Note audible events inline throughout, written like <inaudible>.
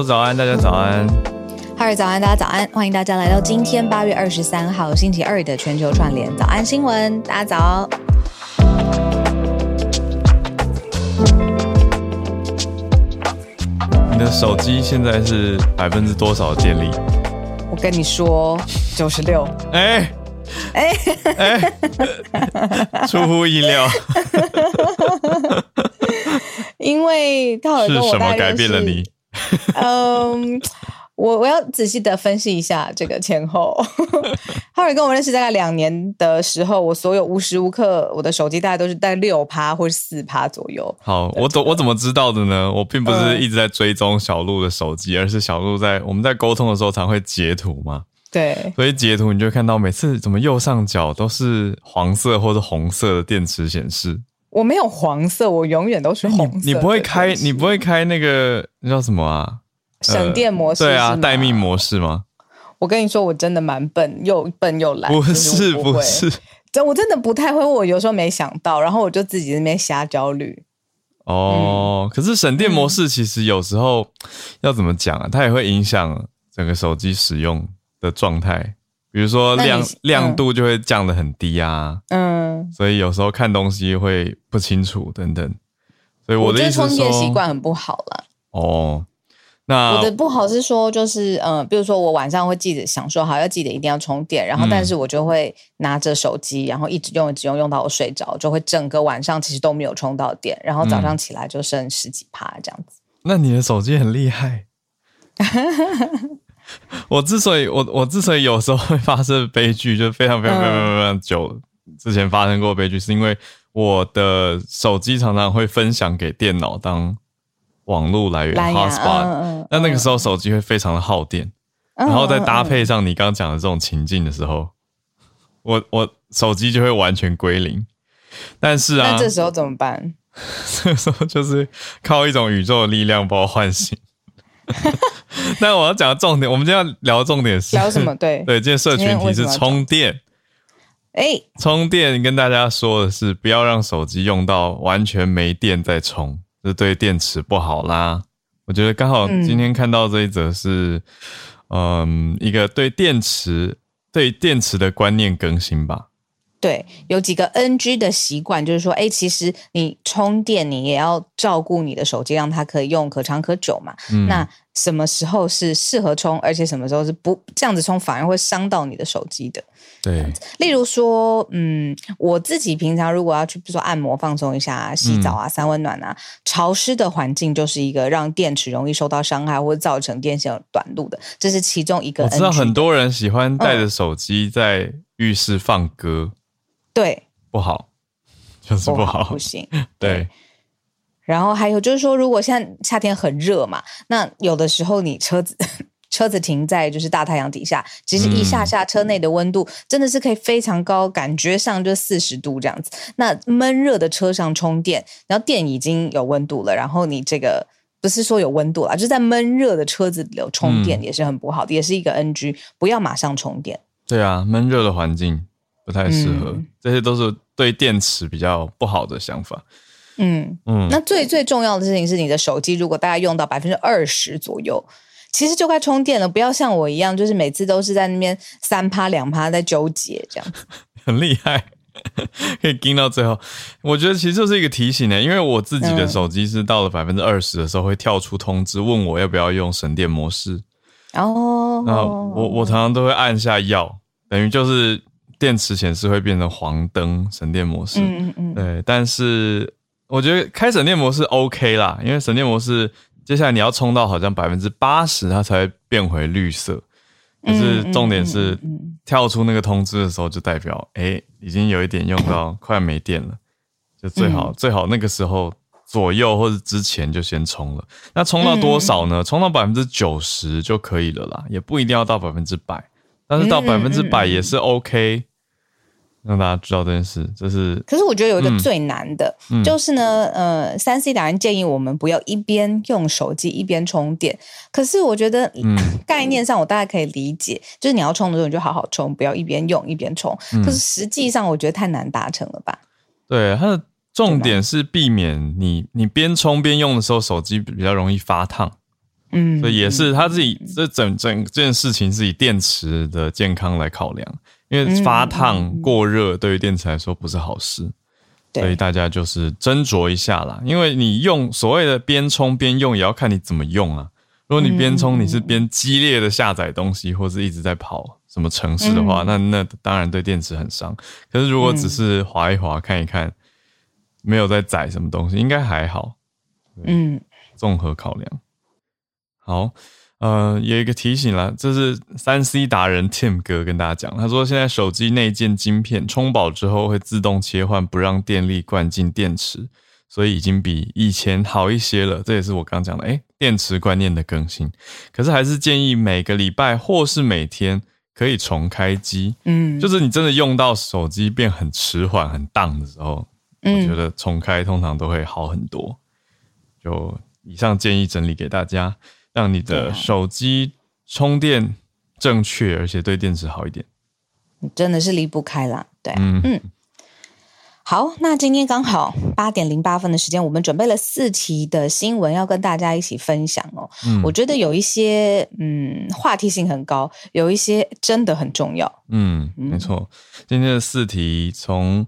早安，大家早安。哈尔，早安，大家早安，欢迎大家来到今天八月二十三号星期二的全球串联早安新闻，大家早。你的手机现在是百分之多少的电力？我跟你说，九十六。哎哎哎，出乎意料。<laughs> 因为他尔跟我是什么改变了你？嗯，我我要仔细的分析一下这个前后。<laughs> 哈尔跟我认识大概两年的时候，我所有无时无刻我的手机大概都是在六趴或者四趴左右。好，我怎我怎么知道的呢？我并不是一直在追踪小鹿的手机，嗯、而是小鹿在我们在沟通的时候常会截图嘛。对，所以截图你就会看到每次怎么右上角都是黄色或者红色的电池显示。我没有黄色，我永远都是红色。你不会开，你不会开那个那叫什么啊？省电模式？呃、对啊，待命模式吗？我跟你说，我真的蛮笨，又笨又懒。不是不，是，真我真的不太会。我有时候没想到，然后我就自己在那边瞎焦虑。哦、嗯，可是省电模式其实有时候要怎么讲啊？它也会影响整个手机使用的状态。比如说亮亮度就会降的很低啊，嗯，所以有时候看东西会不清楚等等，所以我的意思是说，充电习惯很不好了。哦，那我的不好是说，就是嗯，比如说我晚上会记得想说好要记得一定要充电，然后但是我就会拿着手机，然后一直用一直用，用到我睡着，就会整个晚上其实都没有充到电，然后早上起来就剩十几趴这样子。那你的手机很厉害。<laughs> <laughs> 我之所以我我之所以有时候会发生悲剧，就非常非常非常非常久之前发生过悲剧，是因为我的手机常常会分享给电脑当网络来源 hotspot，那那个时候手机会非常的耗电，然后再搭配上你刚刚讲的这种情境的时候，我我手机就会完全归零。但是啊，那这时候怎么办？<laughs> 这时候就是靠一种宇宙的力量把我唤醒。<laughs> <laughs> 那我要讲的重点，我们今天要聊的重点是聊什么？对 <laughs> 对，今天社群题是充电。哎，充电跟大家说的是，不要让手机用到完全没电再充，这对电池不好啦。我觉得刚好今天看到这一则是，嗯，嗯，一个对电池对电池的观念更新吧。对，有几个 NG 的习惯，就是说，哎，其实你充电，你也要照顾你的手机，让它可以用可长可久嘛。嗯。那什么时候是适合充，而且什么时候是不这样子充，反而会伤到你的手机的。对。例如说，嗯，我自己平常如果要去，比如说按摩放松一下、洗澡啊、三温暖啊，潮湿的环境就是一个让电池容易受到伤害或者造成电线短路的，这是其中一个。我知道很多人喜欢带着手机在浴室放歌。嗯对，不好，<laughs> 就是不好，不，行。<laughs> 对，然后还有就是说，如果现在夏天很热嘛，那有的时候你车子 <laughs> 车子停在就是大太阳底下，其实一下下车内的温度真的是可以非常高，嗯、感觉上就四十度这样子。那闷热的车上充电，然后电已经有温度了，然后你这个不是说有温度啦，就是在闷热的车子里充电也是很不好的，嗯、也是一个 NG，不要马上充电。对啊，闷热的环境。不太适合，嗯，这些都是对电池比较不好的想法。嗯嗯，那最最重要的事情是，你的手机如果大概用到百分之二十左右，其实就该充电了。不要像我一样，就是每次都是在那边三趴两趴在纠结这样子。<laughs> 很厉害，<laughs> 可以盯到最后。我觉得其实就是一个提醒呢，因为我自己的手机是到了百分之二十的时候会跳出通知，问我要不要用省电模式。哦，那我我常常都会按下要，等于就是。电池显示会变成黄灯，省电模式。嗯嗯嗯。对，但是我觉得开省电模式 OK 啦，因为省电模式接下来你要充到好像百分之八十，它才会变回绿色。可是重点是跳出那个通知的时候，就代表哎、欸，已经有一点用到快没电了，就最好最好那个时候左右或者之前就先充了。那充到多少呢？充到百分之九十就可以了啦，也不一定要到百分之百，但是到百分之百也是 OK。让大家知道这件事，这是。可是我觉得有一个最难的，嗯、就是呢，呃，三 C 达人建议我们不要一边用手机一边充电。可是我觉得，嗯，概念上我大概可以理解，就是你要充的时候你就好好充，不要一边用一边充。可是实际上我觉得太难达成了吧？对，它的重点是避免你你边充边用的时候，手机比较容易发烫。嗯，所以也是他自己这整整这件事情是以电池的健康来考量，因为发烫过热对于电池来说不是好事，所以大家就是斟酌一下啦。因为你用所谓的边充边用，也要看你怎么用啊。如果你边充你是边激烈的下载东西，或是一直在跑什么城市的话，那那当然对电池很伤。可是如果只是滑一滑看一看，没有在载什么东西，应该还好。嗯，综合考量。好，呃，有一个提醒啦，这是三 C 达人 Tim 哥跟大家讲，他说现在手机内建晶片，充饱之后会自动切换，不让电力灌进电池，所以已经比以前好一些了。这也是我刚讲的，哎，电池观念的更新。可是还是建议每个礼拜或是每天可以重开机。嗯，就是你真的用到手机变很迟缓、很荡的时候，我觉得重开通常都会好很多。就以上建议整理给大家。让你的手机充电正确，而且对电池好一点，真的是离不开啦。对，嗯嗯。好，那今天刚好八点零八分的时间，我们准备了四题的新闻要跟大家一起分享哦。嗯，我觉得有一些嗯话题性很高，有一些真的很重要。嗯，没错。今天的四题从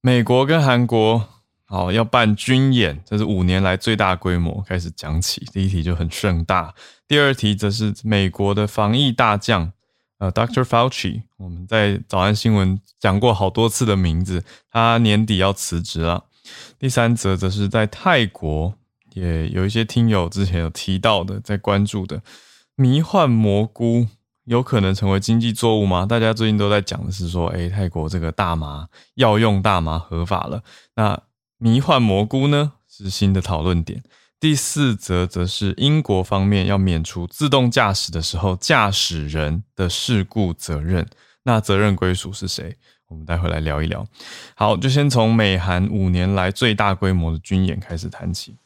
美国跟韩国。好，要办军演，这是五年来最大规模。开始讲起，第一题就很盛大。第二题则是美国的防疫大将，呃，Dr. Fauci，我们在早安新闻讲过好多次的名字，他年底要辞职了。第三则则是在泰国，也有一些听友之前有提到的，在关注的迷幻蘑菇有可能成为经济作物吗？大家最近都在讲的是说，诶，泰国这个大麻药用大麻合法了，那。迷幻蘑菇呢，是新的讨论点。第四则则是英国方面要免除自动驾驶的时候驾驶人的事故责任，那责任归属是谁？我们待会来聊一聊。好，就先从美韩五年来最大规模的军演开始谈起。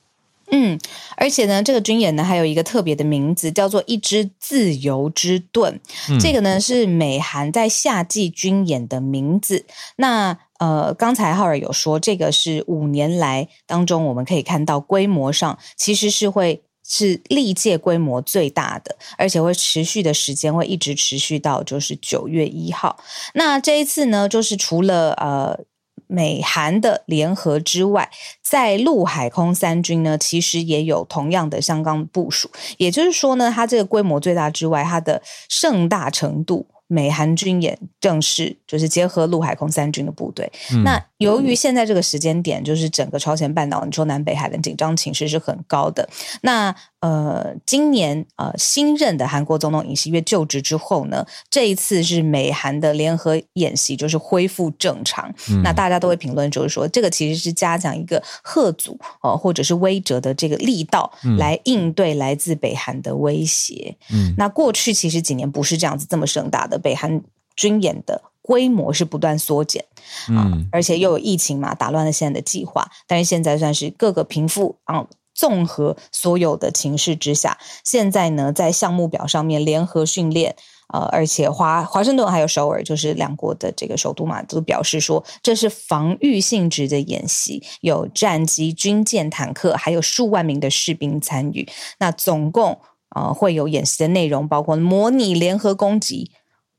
嗯，而且呢，这个军演呢还有一个特别的名字，叫做“一支自由之盾”。嗯，这个呢是美韩在夏季军演的名字。那呃，刚才浩尔有说，这个是五年来当中，我们可以看到规模上其实是会是历届规模最大的，而且会持续的时间会一直持续到就是九月一号。那这一次呢，就是除了呃美韩的联合之外，在陆海空三军呢，其实也有同样的相当部署。也就是说呢，它这个规模最大之外，它的盛大程度。美韩军演正式就是结合陆海空三军的部队。嗯、那由于现在这个时间点，就是整个朝鲜半岛，你说南北海的紧张情势是很高的。那呃，今年呃新任的韩国总统尹锡悦就职之后呢，这一次是美韩的联合演习，就是恢复正常。嗯、那大家都会评论，就是说这个其实是加强一个贺阻呃或者是威慑的这个力道，来应对来自北韩的威胁。嗯，那过去其实几年不是这样子这么盛大的。北韩军演的规模是不断缩减啊，嗯、而且又有疫情嘛，打乱了现在的计划。但是现在算是各个贫富啊，综合所有的情势之下，现在呢，在项目表上面联合训练呃，而且华华盛顿还有首尔，就是两国的这个首都嘛，都表示说这是防御性质的演习，有战机、军舰、坦克，还有数万名的士兵参与。那总共呃，会有演习的内容，包括模拟联合攻击。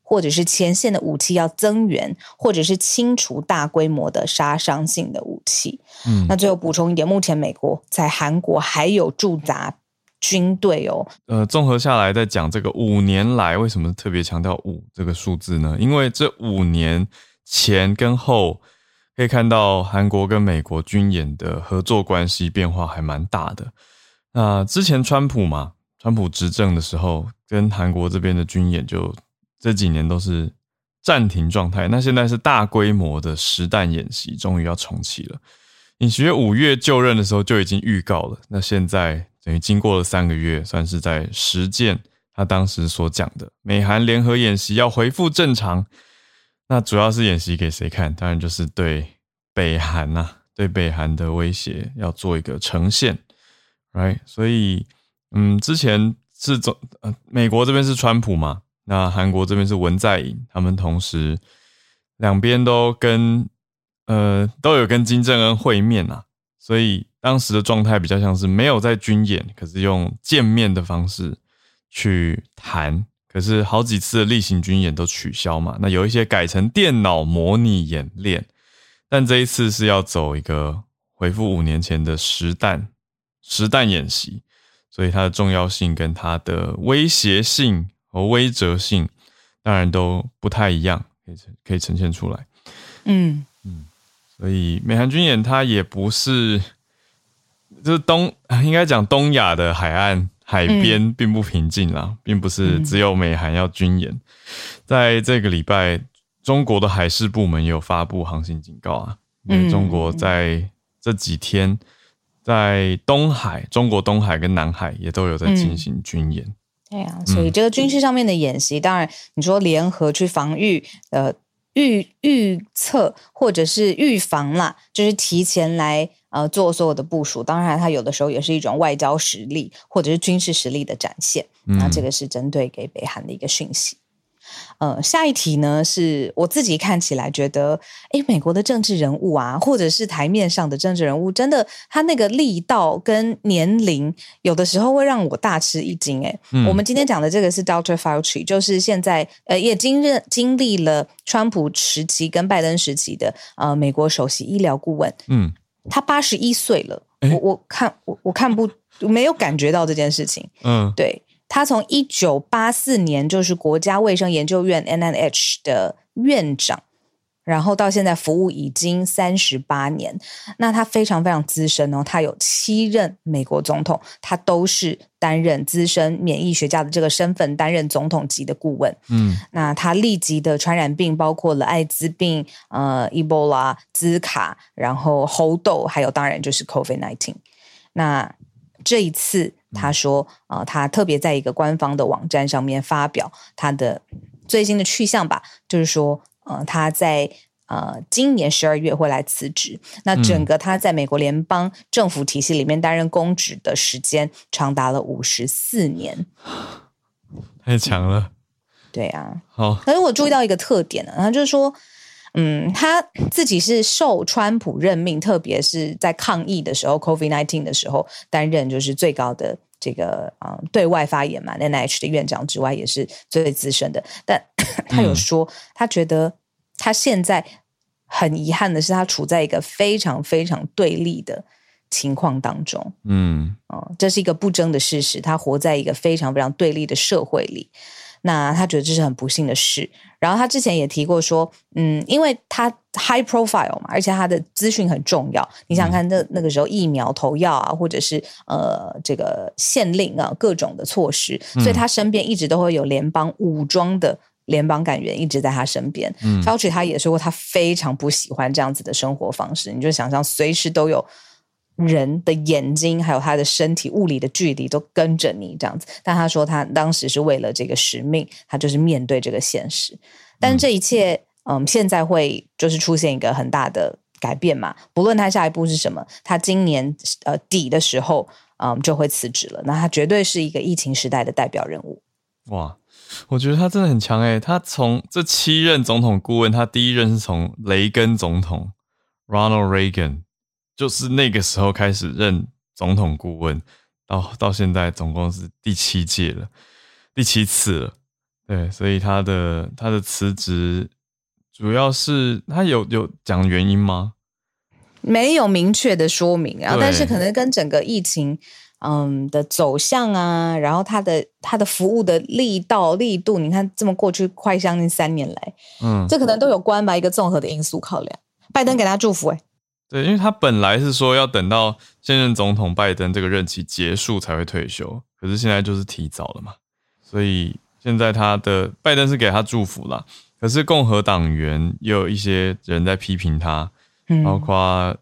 或者是前线的武器要增援，或者是清除大规模的杀伤性的武器。嗯，那最后补充一点，目前美国在韩国还有驻扎军队哦。呃，综合下来，在讲这个五年来为什么特别强调五这个数字呢？因为这五年前跟后可以看到韩国跟美国军演的合作关系变化还蛮大的。那之前川普嘛，川普执政的时候，跟韩国这边的军演就。这几年都是暂停状态，那现在是大规模的实弹演习，终于要重启了。尹锡悦五月就任的时候就已经预告了，那现在等于经过了三个月，算是在实践他当时所讲的美韩联合演习要恢复正常。那主要是演习给谁看？当然就是对北韩呐、对北韩的威胁要做一个呈现，right？所以，嗯，之前是总呃，美国这边是川普嘛。那韩国这边是文在寅，他们同时两边都跟呃都有跟金正恩会面啊，所以当时的状态比较像是没有在军演，可是用见面的方式去谈。可是好几次的例行军演都取消嘛，那有一些改成电脑模拟演练，但这一次是要走一个回复五年前的实弹实弹演习，所以它的重要性跟它的威胁性和威慑性当然都不太一样，可以可以呈现出来。嗯嗯，所以美韩军演它也不是，就是东应该讲东亚的海岸。海边并不平静啦，嗯、并不是只有美韩要军演。嗯、在这个礼拜，中国的海事部门也有发布航行警告啊，因为中国在这几天在东海、中国东海跟南海也都有在进行军演。对啊，所以这个军事上面的演习，嗯、当然你说联合去防御，呃，预预测或者是预防啦，就是提前来。呃，做所有的部署，当然，它有的时候也是一种外交实力或者是军事实力的展现。嗯、那这个是针对给北韩的一个讯息。呃，下一题呢，是我自己看起来觉得，哎，美国的政治人物啊，或者是台面上的政治人物，真的他那个力道跟年龄，有的时候会让我大吃一惊。哎、嗯，我们今天讲的这个是 Doctor Fauci，就是现在呃，也经任经历了川普时期跟拜登时期的呃，美国首席医疗顾问。嗯。他八十一岁了，欸、我我看我我看不没有感觉到这件事情。嗯，对，他从一九八四年就是国家卫生研究院 NIH 的院长。然后到现在服务已经三十八年，那他非常非常资深哦，他有七任美国总统，他都是担任资深免疫学家的这个身份，担任总统级的顾问。嗯，那他历级的传染病包括了艾滋病、呃、伊波拉、兹卡，然后猴痘，还有当然就是 COVID-19。那这一次他说，啊、呃，他特别在一个官方的网站上面发表他的最新的去向吧，就是说。呃，他在呃今年十二月会来辞职。那整个他在美国联邦政府体系里面担任公职的时间长达了五十四年，<laughs> 太强了。对啊，好。可是我注意到一个特点呢，他就是说，嗯，他自己是受川普任命，特别是在抗疫的时候，COVID nineteen 的时候担任就是最高的这个啊、嗯、对外发言嘛，NIH 的院长之外，也是最资深的，但。<clears throat> 他有说，他觉得他现在很遗憾的是，他处在一个非常非常对立的情况当中。嗯，哦，这是一个不争的事实。他活在一个非常非常对立的社会里，那他觉得这是很不幸的事。然后他之前也提过说，嗯，因为他 high profile 嘛，而且他的资讯很重要。你想看那那个时候疫苗投药啊，或者是呃这个限令啊，各种的措施，所以他身边一直都会有联邦武装的。联邦感员一直在他身边。嗯，Fauci 他也说过，他非常不喜欢这样子的生活方式。你就想象，随时都有人的眼睛，还有他的身体物理的距离都跟着你这样子。但他说，他当时是为了这个使命，他就是面对这个现实。但是这一切，嗯，嗯，现在会就是出现一个很大的改变嘛？不论他下一步是什么，他今年呃底的时候，嗯，就会辞职了。那他绝对是一个疫情时代的代表人物。哇。我觉得他真的很强诶，他从这七任总统顾问，他第一任是从雷根总统 Ronald Reagan，就是那个时候开始任总统顾问，到到现在总共是第七届了，第七次了。对，所以他的他的辞职主要是他有有讲原因吗？没有明确的说明啊，但是可能跟整个疫情。嗯的走向啊，然后他的他的服务的力道力度，你看这么过去快将近三年来，嗯，这可能都有关吧，一个综合的因素考量。拜登给他祝福哎、欸，对，因为他本来是说要等到现任总统拜登这个任期结束才会退休，可是现在就是提早了嘛，所以现在他的拜登是给他祝福啦，可是共和党员也有一些人在批评他，嗯、包括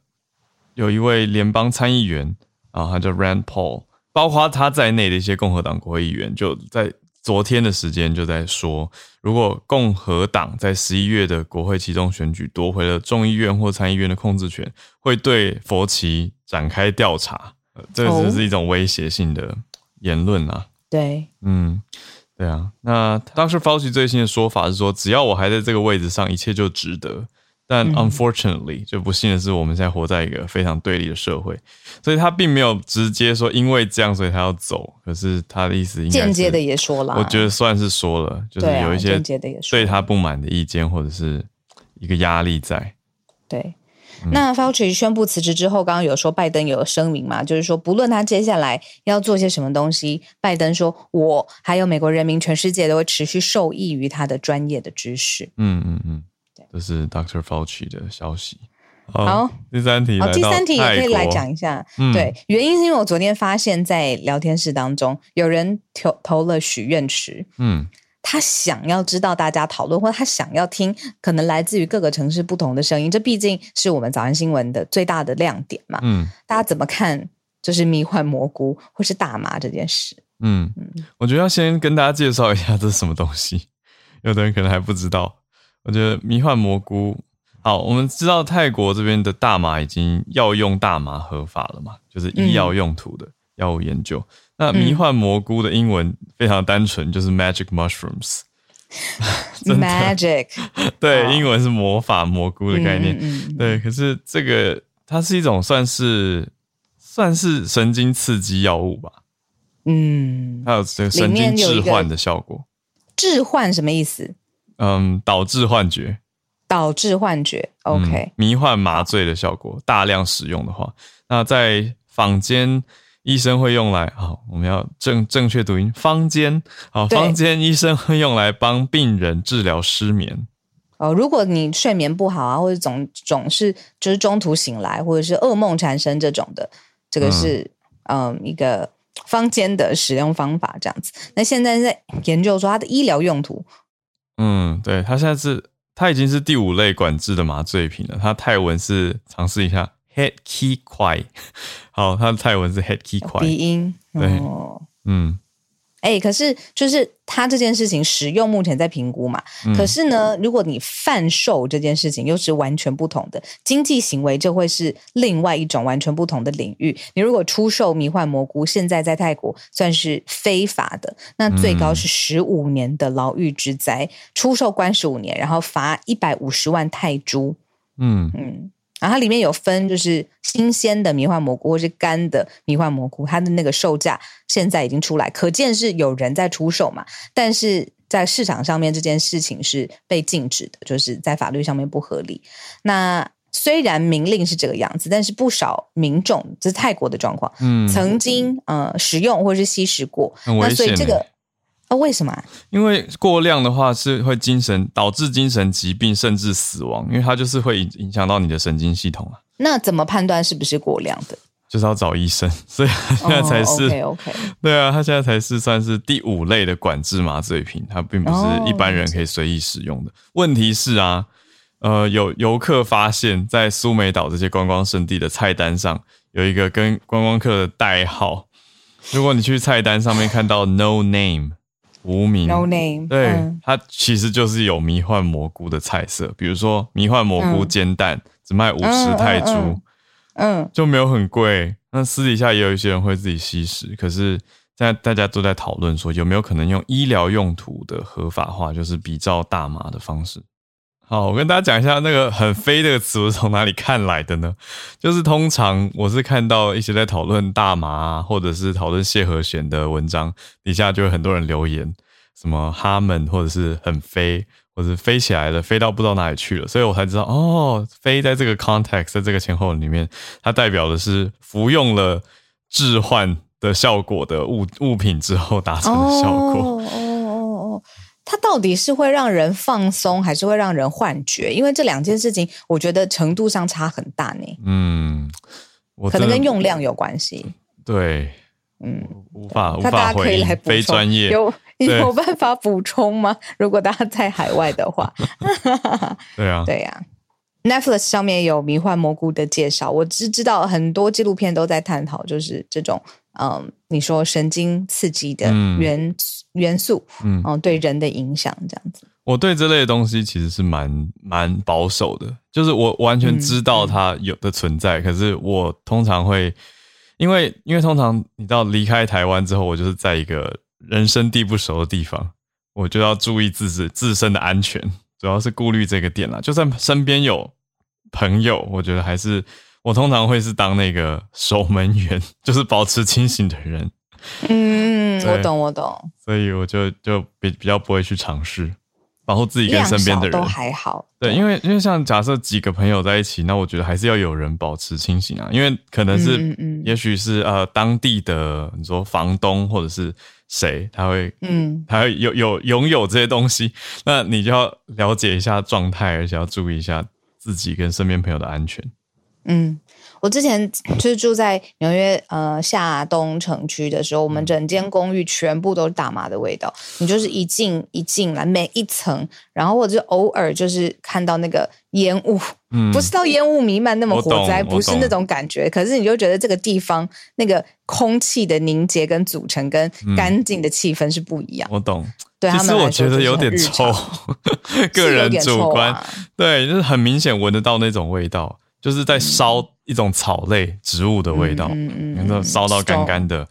有一位联邦参议员。啊，他叫 Rand Paul，包括他在内的一些共和党国会议员，就在昨天的时间就在说，如果共和党在十一月的国会其中选举夺回了众议院或参议院的控制权，会对佛奇展开调查。这只是一种威胁性的言论啊。对，嗯，对啊。那当时 Fauci 最新的说法是说，只要我还在这个位置上，一切就值得。但 unfortunately，就不幸的是，我们现在活在一个非常对立的社会，所以他并没有直接说因为这样，所以他要走。可是他的意思应该间接的也说了，我觉得算是说了，就是有一些对他不满的意见或者是一个压力在。对，那 Fauci 宣布辞职之后，刚刚有说拜登有声明嘛，就是说不论他接下来要做些什么东西，拜登说我还有美国人民全世界都会持续受益于他的专业的知识。嗯嗯嗯。这是 Dr. Fauci 的消息。好，第三题，好，第三题也可以来讲一下。嗯、对，原因是因为我昨天发现，在聊天室当中有人投投了许愿池。嗯，他想要知道大家讨论，或他想要听可能来自于各个城市不同的声音。这毕竟是我们早安新闻的最大的亮点嘛。嗯，大家怎么看？就是迷幻蘑菇或是大麻这件事。嗯嗯，我觉得要先跟大家介绍一下这是什么东西，有的人可能还不知道。我觉得迷幻蘑菇好，我们知道泰国这边的大麻已经药用大麻合法了嘛，就是医药用途的药物研究。嗯、那迷幻蘑菇的英文非常单纯，就是 magic mushrooms。<laughs> 的 magic <laughs> 对，英文是魔法蘑菇的概念。嗯嗯、对，可是这个它是一种算是算是神经刺激药物吧？嗯，还有这个神经置换的效果。置换什么意思？嗯，导致幻觉，导致幻觉，OK，嗯，迷幻麻醉的效果，大量使用的话，那在坊间医生会用来，好，我们要正正确读音，坊间，好，坊间医生会用来帮病人治疗失眠。哦，如果你睡眠不好啊，或者总总是就是中途醒来，或者是噩梦缠身这种的，这个是嗯，嗯一个坊间的使用方法这样子。那现在在研究说它的医疗用途。嗯，对，他现在是，他已经是第五类管制的麻醉品了。他泰文是尝试一下，head key quai，<laughs> 好，他的泰文是 head key quai，鼻音，对，哦、嗯。哎、欸，可是就是他这件事情使用目前在评估嘛。嗯、可是呢，如果你贩售这件事情又是完全不同的经济行为，就会是另外一种完全不同的领域。你如果出售迷幻蘑菇，现在在泰国算是非法的，那最高是十五年的牢狱之灾，嗯、出售关十五年，然后罚一百五十万泰铢。嗯嗯。然后它里面有分，就是新鲜的迷幻蘑菇或是干的迷幻蘑菇，它的那个售价现在已经出来，可见是有人在出售嘛。但是在市场上面这件事情是被禁止的，就是在法律上面不合理。那虽然明令是这个样子，但是不少民众，这是泰国的状况，嗯，曾经呃食用或是吸食过，那所以这个。为什么？因为过量的话是会精神导致精神疾病甚至死亡，因为它就是会影影响到你的神经系统啊。那怎么判断是不是过量的？就是要找医生，所以现在才是、oh, OK OK。对啊，他现在才是算是第五类的管制麻醉品，它并不是一般人可以随意使用的。Oh, 问题是啊，呃，有游客发现，在苏梅岛这些观光胜地的菜单上有一个跟观光客的代号，如果你去菜单上面看到 No Name。无名，No name，对，嗯、它其实就是有迷幻蘑菇的菜色，比如说迷幻蘑菇煎蛋，嗯、只卖五十泰铢，嗯就没有很贵。那私底下也有一些人会自己吸食，可是现在大家都在讨论说，有没有可能用医疗用途的合法化，就是比照大麻的方式。好，我跟大家讲一下那个“很飞”这个词是从哪里看来的呢？<laughs> 就是通常我是看到一些在讨论大麻，或者是讨论谢和弦的文章，底下就有很多人留言，什么哈们或者是很飞，或者是飞起来了，飞到不知道哪里去了，所以我才知道哦，飞在这个 context，在这个前后里面，它代表的是服用了致幻的效果的物物品之后达成的效果。哦它到底是会让人放松，还是会让人幻觉？因为这两件事情，我觉得程度上差很大呢。嗯，可能跟用量有关系。对，嗯，无法无法回非专业，有有办法补充吗？<laughs> 如果大家在海外的话，<laughs> 对啊，对呀。Netflix 上面有迷幻蘑菇的介绍，我只知道很多纪录片都在探讨，就是这种。嗯，你说神经刺激的元、嗯、元素，嗯，嗯，对人的影响这样子。我对这类的东西其实是蛮蛮保守的，就是我完全知道它有的存在，可是我通常会，因为因为通常你知道离开台湾之后，我就是在一个人生地不熟的地方，我就要注意自己自身的安全，主要是顾虑这个点啦。就算身边有朋友，我觉得还是我通常会是当那个守门员，就是保持清醒的人。嗯，我懂，我懂。所以我就就比比较不会去尝试。保护自己跟身边的人都还好，对，因为因为像假设几个朋友在一起，那我觉得还是要有人保持清醒啊，因为可能是，嗯嗯，也许是呃当地的你说房东或者是谁，他会，嗯，他会有有拥有这些东西，那你就要了解一下状态，而且要注意一下自己跟身边朋友的安全，嗯。我之前就是住在纽约呃下东城区的时候，我们整间公寓全部都是大麻的味道。你就是一进一进来每一层，然后我就偶尔就是看到那个烟雾，嗯，不是到烟雾弥漫那么火灾，不是那种感觉。可是你就觉得这个地方那个空气的凝结跟组成跟干净的气氛是不一样。我懂，对其实我觉得有点臭，<laughs> 个人主观，啊、对，就是很明显闻得到那种味道。就是在烧一种草类植物的味道，嗯嗯烧到干干的。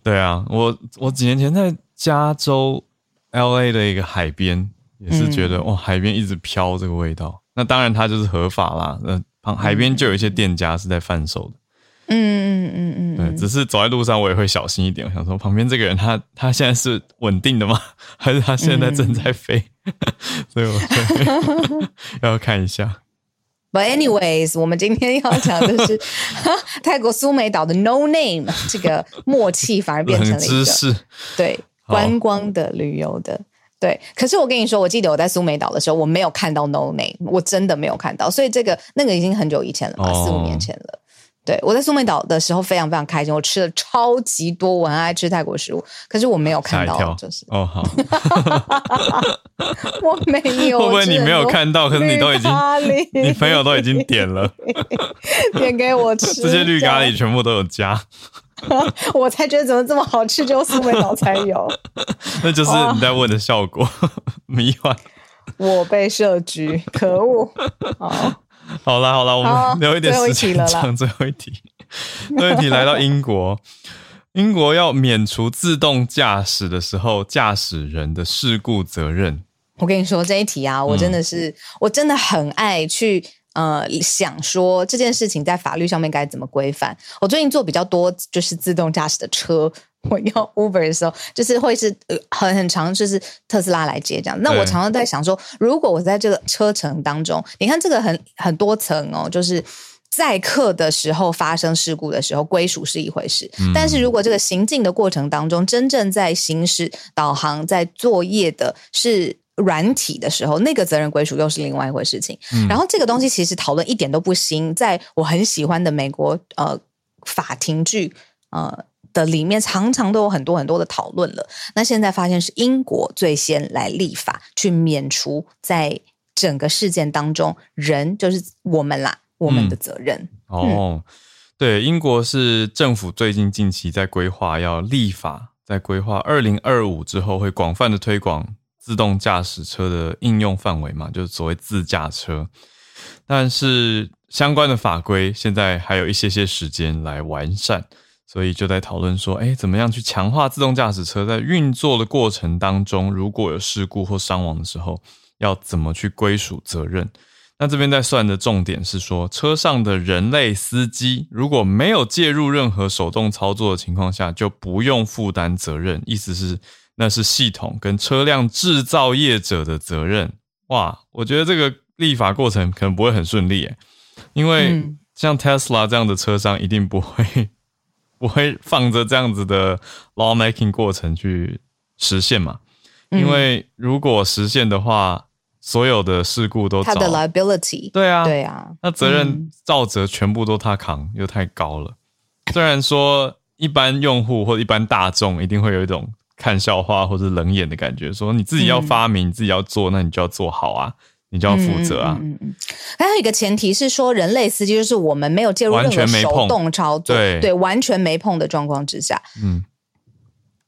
对啊，我我几年前在加州 LA 的一个海边，也是觉得哇，海边一直飘这个味道。那当然它就是合法啦，那旁海边就有一些店家是在贩售的。嗯嗯嗯嗯，对，只是走在路上我也会小心一点，我想说旁边这个人他他现在是稳定的吗？<laughs> 还是他现在正在飞？<laughs> 所以我 <laughs> 要看一下。But anyways，我们今天要讲的是 <laughs> 泰国苏梅岛的 No Name 这个默契，反而变成了一个对观光的旅游的对。可是我跟你说，我记得我在苏梅岛的时候，我没有看到 No Name，我真的没有看到。所以这个那个已经很久以前了吧，四五年前了。对，我在苏梅岛的时候非常非常开心，我吃了超级多，我很爱吃泰国食物，可是我没有看到，就是哦好，<laughs> 我没有，会不会你没有看到？可是你都已经，你朋友都已经点了，<laughs> 点给我吃，这些绿咖喱全部都有加，<laughs> 我才觉得怎么这么好吃，只有苏梅岛才有，那就是你在问的效果，迷幻，我被设局，可恶，好。<laughs> 好啦好啦，我们留 <laughs> 一点时间讲最后一题。最后一题来到英国，英国要免除自动驾驶的时候驾驶人的事故责任。我跟你说这一题啊，我真的是，嗯、我真的很爱去呃想说这件事情在法律上面该怎么规范。我最近坐比较多就是自动驾驶的车。我要 <laughs> Uber 的时候，就是会是呃很很长，就是特斯拉来接这样。那我常常在想说，如果我在这个车程当中，你看这个很很多层哦，就是载客的时候发生事故的时候，归属是一回事。但是如果这个行进的过程当中，真正在行驶导航在作业的是软体的时候，那个责任归属又是另外一回事情。然后这个东西其实讨论一点都不新，在我很喜欢的美国呃法庭剧呃。的里面常常都有很多很多的讨论了。那现在发现是英国最先来立法去免除在整个事件当中人就是我们啦，我们的责任。嗯、哦，对，英国是政府最近近期在规划要立法，在规划二零二五之后会广泛的推广自动驾驶车的应用范围嘛，就是所谓自驾车。但是相关的法规现在还有一些些时间来完善。所以就在讨论说，哎，怎么样去强化自动驾驶车在运作的过程当中，如果有事故或伤亡的时候，要怎么去归属责任？那这边在算的重点是说，车上的人类司机如果没有介入任何手动操作的情况下，就不用负担责任。意思是，那是系统跟车辆制造业者的责任。哇，我觉得这个立法过程可能不会很顺利，哎，因为像 Tesla 这样的车商一定不会。<laughs> 不会放着这样子的 lawmaking 过程去实现嘛？因为如果实现的话，所有的事故都他的 liability 对啊，对啊，那责任造责全部都他扛，又太高了。虽然说一般用户或一般大众一定会有一种看笑话或者冷眼的感觉，说你自己要发明，你自己要做，那你就要做好啊。你就要负责啊！嗯嗯嗯，还有一个前提是说，人类司机就是我们没有介入任何手动操作，对对，完全没碰的状况之下，嗯，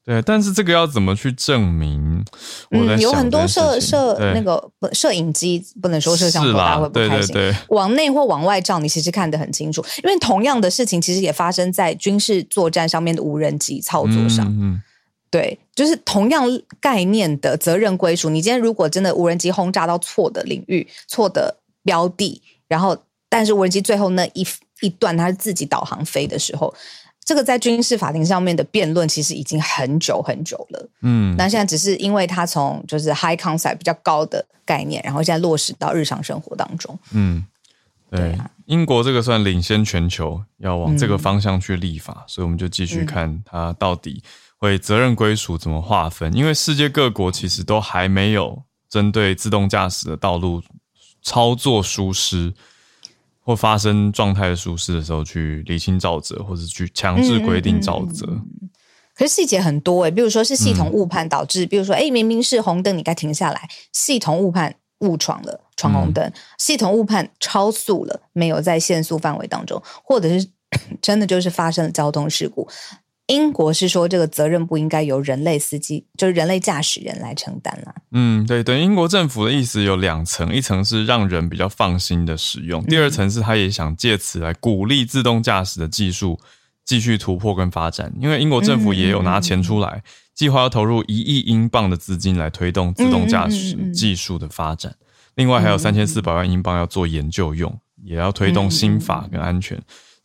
对。但是这个要怎么去证明？嗯，有很多摄摄那个摄影机，不能说摄像头，大家会不开心。对对对，往内或往外照，你其实看得很清楚。因为同样的事情，其实也发生在军事作战上面的无人机操作上。嗯。嗯对，就是同样概念的责任归属。你今天如果真的无人机轰炸到错的领域、错的标的，然后但是无人机最后那一一段它是自己导航飞的时候，这个在军事法庭上面的辩论其实已经很久很久了。嗯，那现在只是因为它从就是 high concept 比较高的概念，然后现在落实到日常生活当中。嗯，对，对啊，英国这个算领先全球，要往这个方向去立法，嗯，所以我们就继续看它到底会责任归属怎么划分，因为世界各国其实都还没有针对自动驾驶的道路操作疏失。或发生状态的疏失的时候，去厘清肇责，或者去强制规定肇责。嗯嗯嗯。可是细节很多诶、欸，比如说是系统误判导致，嗯、比如说诶明明是红灯，你该停下来，系统误判误闯了闯红灯，嗯、系统误判超速了，没有在限速范围当中，或者是 <coughs> 真的就是发生了交通事故。英国是说，这个责任不应该由人类司机，就是人类驾驶人来承担了。嗯，对对，英国政府的意思有两层，一层是让人比较放心的使用，第二层是他也想借此来鼓励自动驾驶的技术继续突破跟发展。因为英国政府也有拿钱出来，计划要投入一亿英镑的资金来推动自动驾驶技术的发展。另外还有三千四百万英镑要做研究用，也要推动新法跟安全。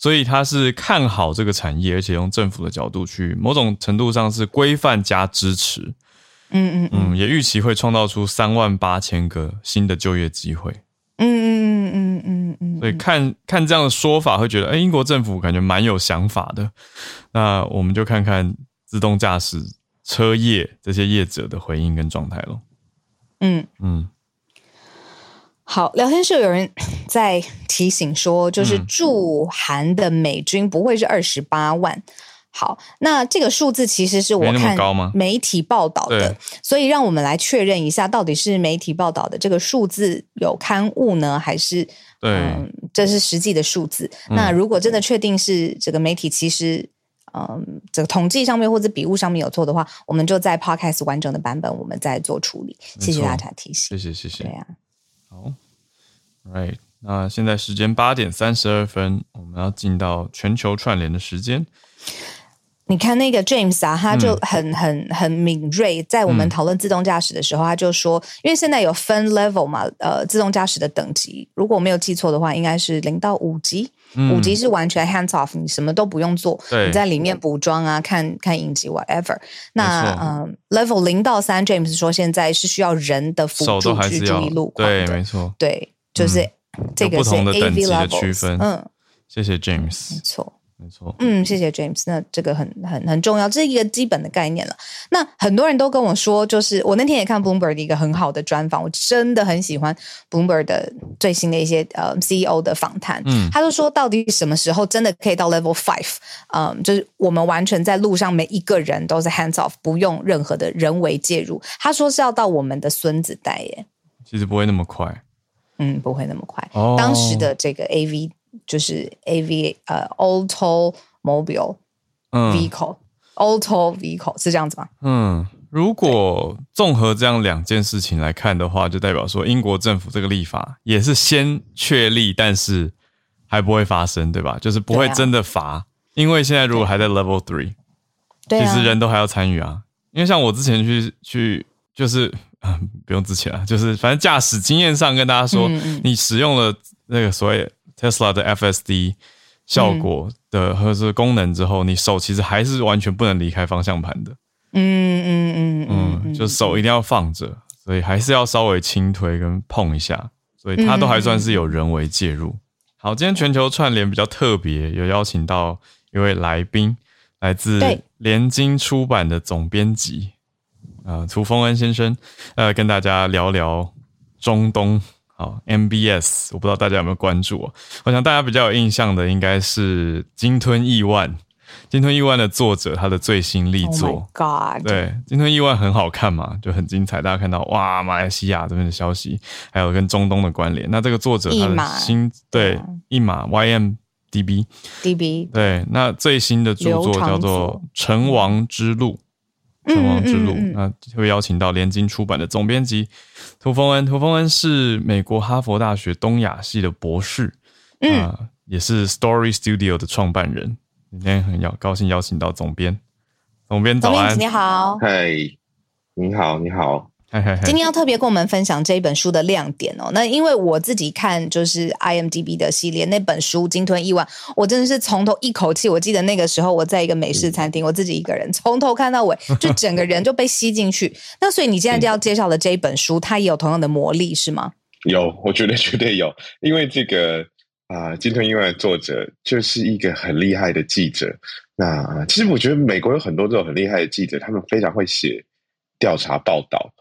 所以他是看好这个产业，而且用政府的角度去某种程度上是规范加支持，嗯嗯嗯，也预期会创造出三万八千个新的就业机会，嗯嗯嗯嗯嗯嗯。所以看看这样的说法，会觉得，哎，英国政府感觉蛮有想法的。那我们就看看自动驾驶车业这些业者的回应跟状态咯。嗯嗯。好，聊天室有人 <clears throat> 在提醒说，就是驻韩的美军不会是二十八万。嗯、好，那这个数字其实是我看媒体报道的，所以让我们来确认一下，到底是媒体报道的这个数字有刊物呢，还是嗯，这是实际的数字？嗯、那如果真的确定是这个媒体，其实嗯，这个统计上面或者笔误上面有错的话，我们就在 Podcast 完整的版本，我们再做处理。谢谢大家提醒，谢谢谢谢，对呀、啊。好，Right，那现在时间八点三十二分，我们要进到全球串联的时间。你看那个 James 啊，他就很、嗯、很很敏锐，在我们讨论自动驾驶的时候，嗯、他就说，因为现在有分 level 嘛，呃，自动驾驶的等级，如果我没有记错的话，应该是零到五级。五级是完全 hands off，你什么都不用做，你在里面补妆啊，看看影集 whatever。那嗯，level 零到三，James 说现在是需要人的辅助去注意路况，对，没错，对，就是这个是 AV level 区分。嗯，谢谢 James，没错。没错，嗯，谢谢 James，那这个很很很重要，这是一个基本的概念了。那很多人都跟我说，就是我那天也看 Bloomberg 的一个很好的专访，我真的很喜欢 Bloomberg 的最新的一些呃 CEO 的访谈。嗯，他就说，到底什么时候真的可以到 Level Five？嗯，就是我们完全在路上每一个人都是 hands off，不用任何的人为介入。他说是要到我们的孙子代耶，其实不会那么快。嗯，不会那么快。哦，当时的这个 AV。就是 A V 呃、uh,，Auto Mobile Vehicle，Auto、嗯、Vehicle 是这样子吗？嗯，如果综合这样两件事情来看的话，就代表说英国政府这个立法也是先确立，但是还不会发生，对吧？就是不会真的罚，啊、因为现在如果还在 Level Three，其实人都还要参与啊。因为像我之前去去，就是嗯，不用之前啊，就是反正驾驶经验上跟大家说，嗯嗯你使用了那个所谓。Tesla 的 FSD 效果的或者是功能之后，嗯、你手其实还是完全不能离开方向盘的。嗯嗯嗯嗯，嗯，就手一定要放着，所以还是要稍微轻推跟碰一下，所以它都还算是有人为介入。好，今天全球串联比较特别，有邀请到一位来宾，来自联经出版的总编辑啊，涂峰恩先生，呃，跟大家聊聊中东。好，MBS，我不知道大家有没有关注哦。我想大家比较有印象的应该是《鲸吞亿万》，《鲸吞亿万》的作者他的最新力作。Oh God！对，《鲸吞亿万》很好看嘛，就很精彩。大家看到哇，马来西亚这边的消息，还有跟中东的关联。那这个作者他的新对一马 YMDB DB 对，那最新的著作叫做《成王之路》。成王之路，那会邀请到联经出版的总编辑涂丰恩。涂丰恩是美国哈佛大学东亚系的博士，嗯、呃，也是 Story Studio 的创办人。今天很要高兴邀请到总编，总编早安，你好，嗨，你好，你好，今天要特别跟我们分享这一本书的亮点哦。那因为我自己看就是 IMDB 的系列那本书《鲸吞亿万》，我真的是从头一口气。我记得那个时候我在一个美式餐厅，我自己一个人从头看到尾，<laughs> 就整个人就被吸进去。那所以你现在就要介绍的这一本书，它也有同样的魔力是吗？有，我觉得绝对有，因为这个啊，呃《鲸吞亿万》的作者就是一个很厉害的记者。那其实我觉得美国有很多这种很厉害的记者，他们非常会写调查报道。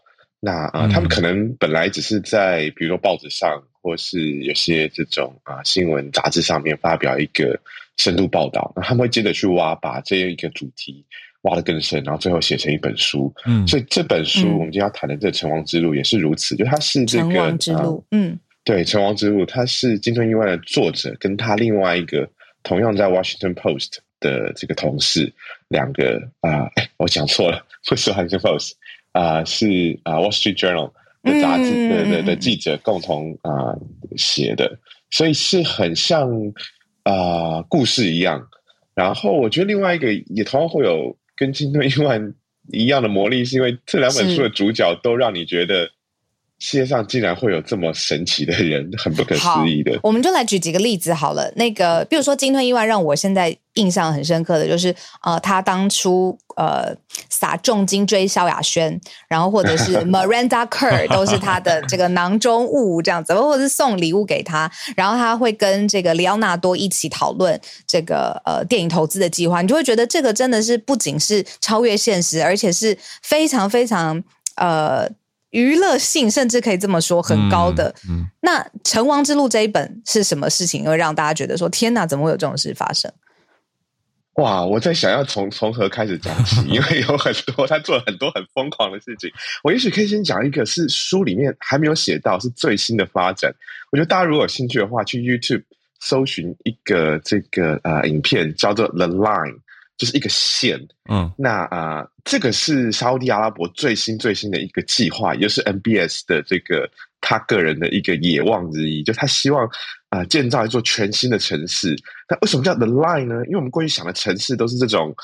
那啊，他们可能本来只是在比如说报纸上，或是有些这种啊新闻杂志上面发表一个深度报道，那他们会接着去挖，把这一个主题挖得更深，然后最后写成一本书。嗯，所以这本书我们今天要谈的这个《成王之路》也是如此，就它是这个《成王之路》。嗯，对，《成王之路》它是鲸吞亿万的作者跟他另外一个同样在《Washington Post》的这个同事两个啊，哎，我讲错了，不是《Washington Post》。啊、呃，是啊，《Wall Street Journal》的杂志的的的记者共同啊、呃、写的，所以是很像啊、呃、故事一样。然后我觉得另外一个也同样会有跟《金盾一万》一样的魔力，是因为这两本书的主角都让你觉得。世界上竟然会有这么神奇的人，很不可思议的。我们就来举几个例子好了。那个，比如说《金吞意外》，让我现在印象很深刻的就是，呃，他当初呃撒重金追萧亚轩，然后或者是 <laughs> Miranda Kerr 都是他的这个囊中物这样子，或者是送礼物给他，然后他会跟这个里奥纳多一起讨论这个呃电影投资的计划，你就会觉得这个真的是不仅是超越现实，而且是非常非常呃。娱乐性甚至可以这么说很高的。嗯嗯、那《成王之路》这一本是什么事情，会让大家觉得说天哪，怎么会有这种事发生？哇！我在想要从从何开始讲起，因为有很多他做了很多很疯狂的事情。我也许可以先讲一个，是书里面还没有写到，是最新的发展。我觉得大家如果有兴趣的话，去 YouTube 搜寻一个这个呃影片，叫做《The Line》。就是一个线，嗯，那啊、呃，这个是沙乌地阿拉伯最新最新的一个计划，也就是 MBS 的这个他个人的一个野望之一，就他希望啊、呃、建造一座全新的城市。那为什么叫 The Line 呢？因为我们过去想的城市都是这种，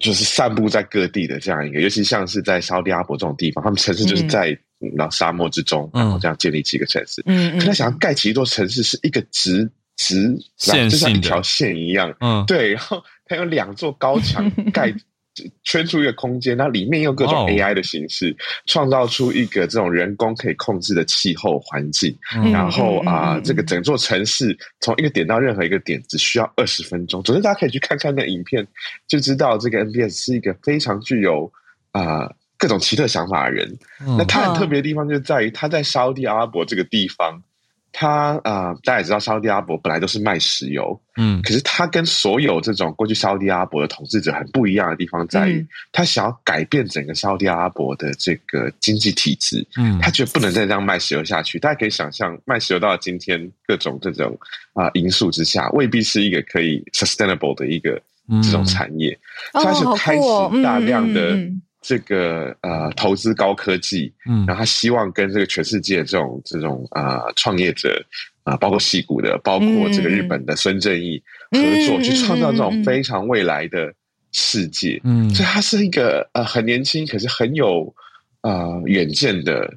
就是散布在各地的这样一个，尤其像是在沙乌地阿拉伯这种地方，他们城市就是在那、嗯、沙漠之中，然后这样建立起一个城市。嗯，可他想要盖起一座城市，是一个直直线，就像一条线一样。嗯，对，然后。它有两座高墙盖 <laughs> 圈出一个空间，那里面用各种 AI 的形式创造出一个这种人工可以控制的气候环境。然后啊、呃，这个整座城市从一个点到任何一个点只需要二十分钟。总之，大家可以去看看那影片，就知道这个 NBS 是一个非常具有啊、呃、各种奇特想法的人。那他很特别的地方就在于他在沙乌地阿拉伯这个地方。他啊、呃，大家也知道，沙乌地阿拉伯本来都是卖石油，嗯，可是他跟所有这种过去沙乌地阿拉伯的统治者很不一样的地方在于，嗯、他想要改变整个沙乌地阿拉伯的这个经济体制，嗯，他觉得不能再这样卖石油下去。大家可以想象，卖石油到今天各种这种啊、呃、因素之下，未必是一个可以 sustainable 的一个这种产业，嗯、他是开始大量的。这个呃，投资高科技，嗯，然后他希望跟这个全世界这种这种啊、呃、创业者啊、呃，包括戏谷的，包括这个日本的孙正义合作，嗯、去创造这种非常未来的世界。嗯，所以他是一个呃很年轻，可是很有呃远见的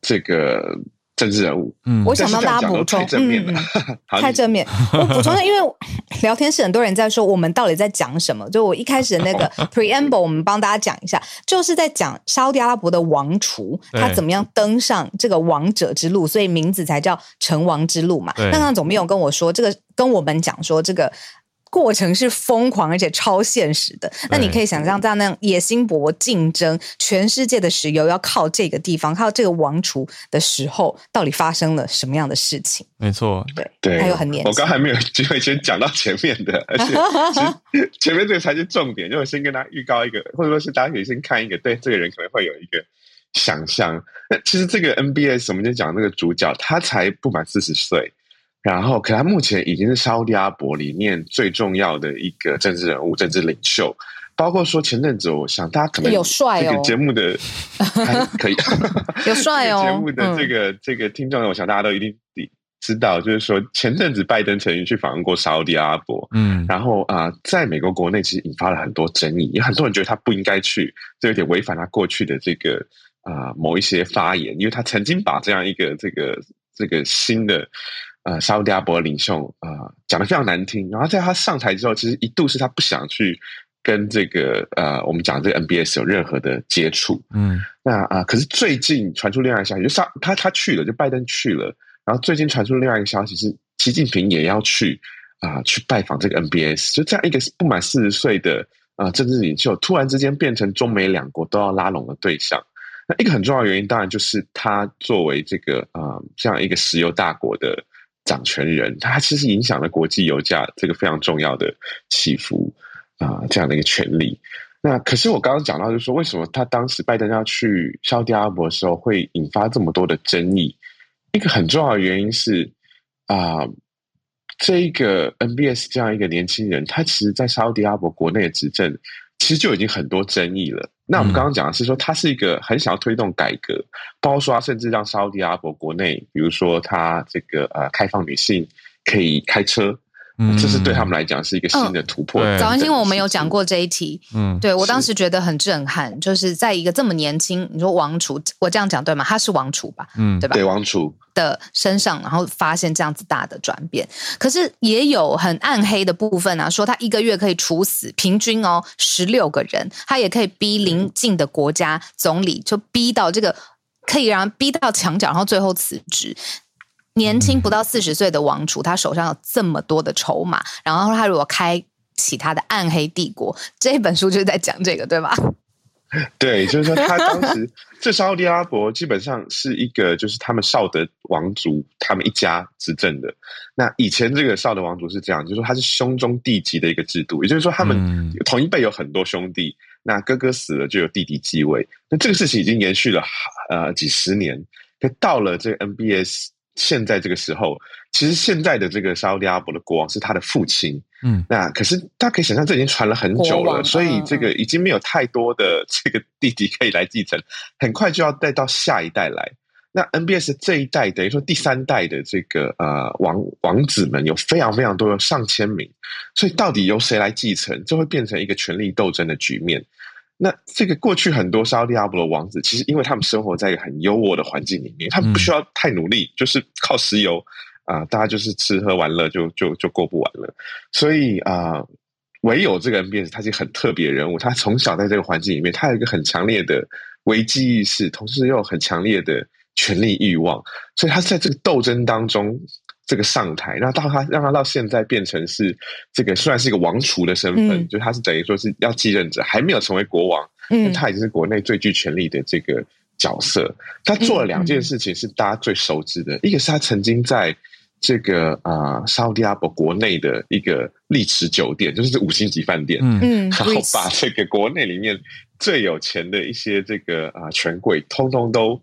这个。政治人物，嗯，我想帮大家补充，太正面了，嗯、<laughs> 太正面。<laughs> 我补充一下，因为 <laughs> 聊天室很多人在说，我们到底在讲什么？就我一开始的那个 preamble，我们帮大家讲一下，就是在讲沙乌地阿拉伯的王储他怎么样登上这个王者之路，所以名字才叫成王之路嘛。那刚刚总没有跟我说，这个跟我们讲说这个。过程是疯狂而且超现实的，那你可以想象，在那样野心勃勃、竞争全世界的石油要靠这个地方、靠这个王储的时候，到底发生了什么样的事情？没错，对对，还有很年轻，我刚还没有机会先讲到前面的，而且 <laughs> 前面这个才是重点，就我先跟大家预告一个，或者说是大家可以先看一个，对这个人可能会有一个想象。那其实这个 NBA 我们就讲那个主角，他才不满四十岁。然后，可他目前已经是沙乌地阿拉伯里面最重要的一个政治人物、政治领袖。包括说前阵子，我想大家可能有帅哦，这个节目的 <laughs> 还可以有 <laughs> 帅哦。节目的这个、嗯、这个听众，我想大家都一定知道，就是说前阵子拜登曾经去访问过沙乌地阿拉伯，嗯，然后啊、呃，在美国国内其实引发了很多争议，有很多人觉得他不应该去，这有点违反他过去的这个啊、呃、某一些发言，因为他曾经把这样一个这个这个新的呃沙乌地阿拉伯领袖啊、呃、讲的非常难听，然后在他上台之后，其实一度是他不想去跟这个呃我们讲这个 NBS 有任何的接触，嗯，那啊、呃、可是最近传出另外一个消息，就上他他去了，就拜登去了，然后最近传出另外一个消息是习近平也要去。啊、呃，去拜访这个 NBS，就这样一个不满四十岁的啊、呃、政治领袖，突然之间变成中美两国都要拉拢的对象。那一个很重要的原因，当然就是他作为这个啊、呃、这样一个石油大国的掌权人，他其实影响了国际油价这个非常重要的起伏啊、这样的一个权利。那可是我刚刚讲到，就是说为什么他当时拜登要去沙乌地阿拉伯的时候会引发这么多的争议？一个很重要的原因是啊。这一个 N B S 这样一个年轻人，他其实，在沙乌地阿拉伯国内执政，其实就已经很多争议了。那我们刚刚讲的是说，他是一个很想要推动改革，包括说他甚至让沙乌地阿拉伯国内，比如说他这个呃开放女性可以开车。这是对他们来讲是一个新的突破。早安新闻我们有讲过这一题，嗯，对我当时觉得很震撼，就是在一个这么年轻，你说王储，我这样讲对吗？他是王储吧？嗯，对吧？对王储的身上，然后发现这样子大的转变，可是也有很暗黑的部分啊，说他一个月可以处死平均哦十六个人，他也可以逼邻近的国家总理，就逼到这个可以让逼到墙角，然后最后辞职。年轻不到四十岁的王储，他手上有这么多的筹码，然后他如果开启他的暗黑帝国，这本书就是在讲这个，对吧？对，就是说他当时 <laughs> 这沙乌地阿拉伯基本上是一个，就是他们少德王族他们一家执政的。那以前这个少德王族是这样，就是说他是兄终弟及的一个制度，也就是说他们同一辈有很多兄弟，那哥哥死了就有弟弟继位。那这个事情已经延续了呃几十年，可到了这个 MBS。现在这个时候，其实现在的这个沙乌地阿拉伯的国王是他的父亲，嗯，那可是大家可以想象，这已经传了很久了，所以这个已经没有太多的这个弟弟可以来继承，很快就要带到下一代来。那 NBS 这一代等于说第三代的这个呃王王子们有非常非常多的上千名，所以到底由谁来继承，就会变成一个权力斗争的局面。那这个过去很多沙乌地阿拉伯的王子，其实因为他们生活在一个很优渥的环境里面，他们不需要太努力，就是靠石油啊、呃，大家就是吃喝玩乐就就就过不完了。所以啊、呃，唯有这个 MBS，他是一个很特别人物，他从小在这个环境里面，他有一个很强烈的危机意识，同时又有很强烈的权力欲望，所以他在这个斗争当中。这个上台，那到他让他到现在变成是这个，虽然是一个王储的身份，嗯、就他是等于说是要继任者，还没有成为国王，嗯，他已经是国内最具权力的这个角色。他做了两件事情是大家最熟知的，嗯、一个是他曾经在这个啊、呃、沙乌地阿拉伯国内的一个丽池酒店，就是五星级饭店，嗯，然后把这个国内里面最有钱的一些这个啊、呃、权贵，通通都。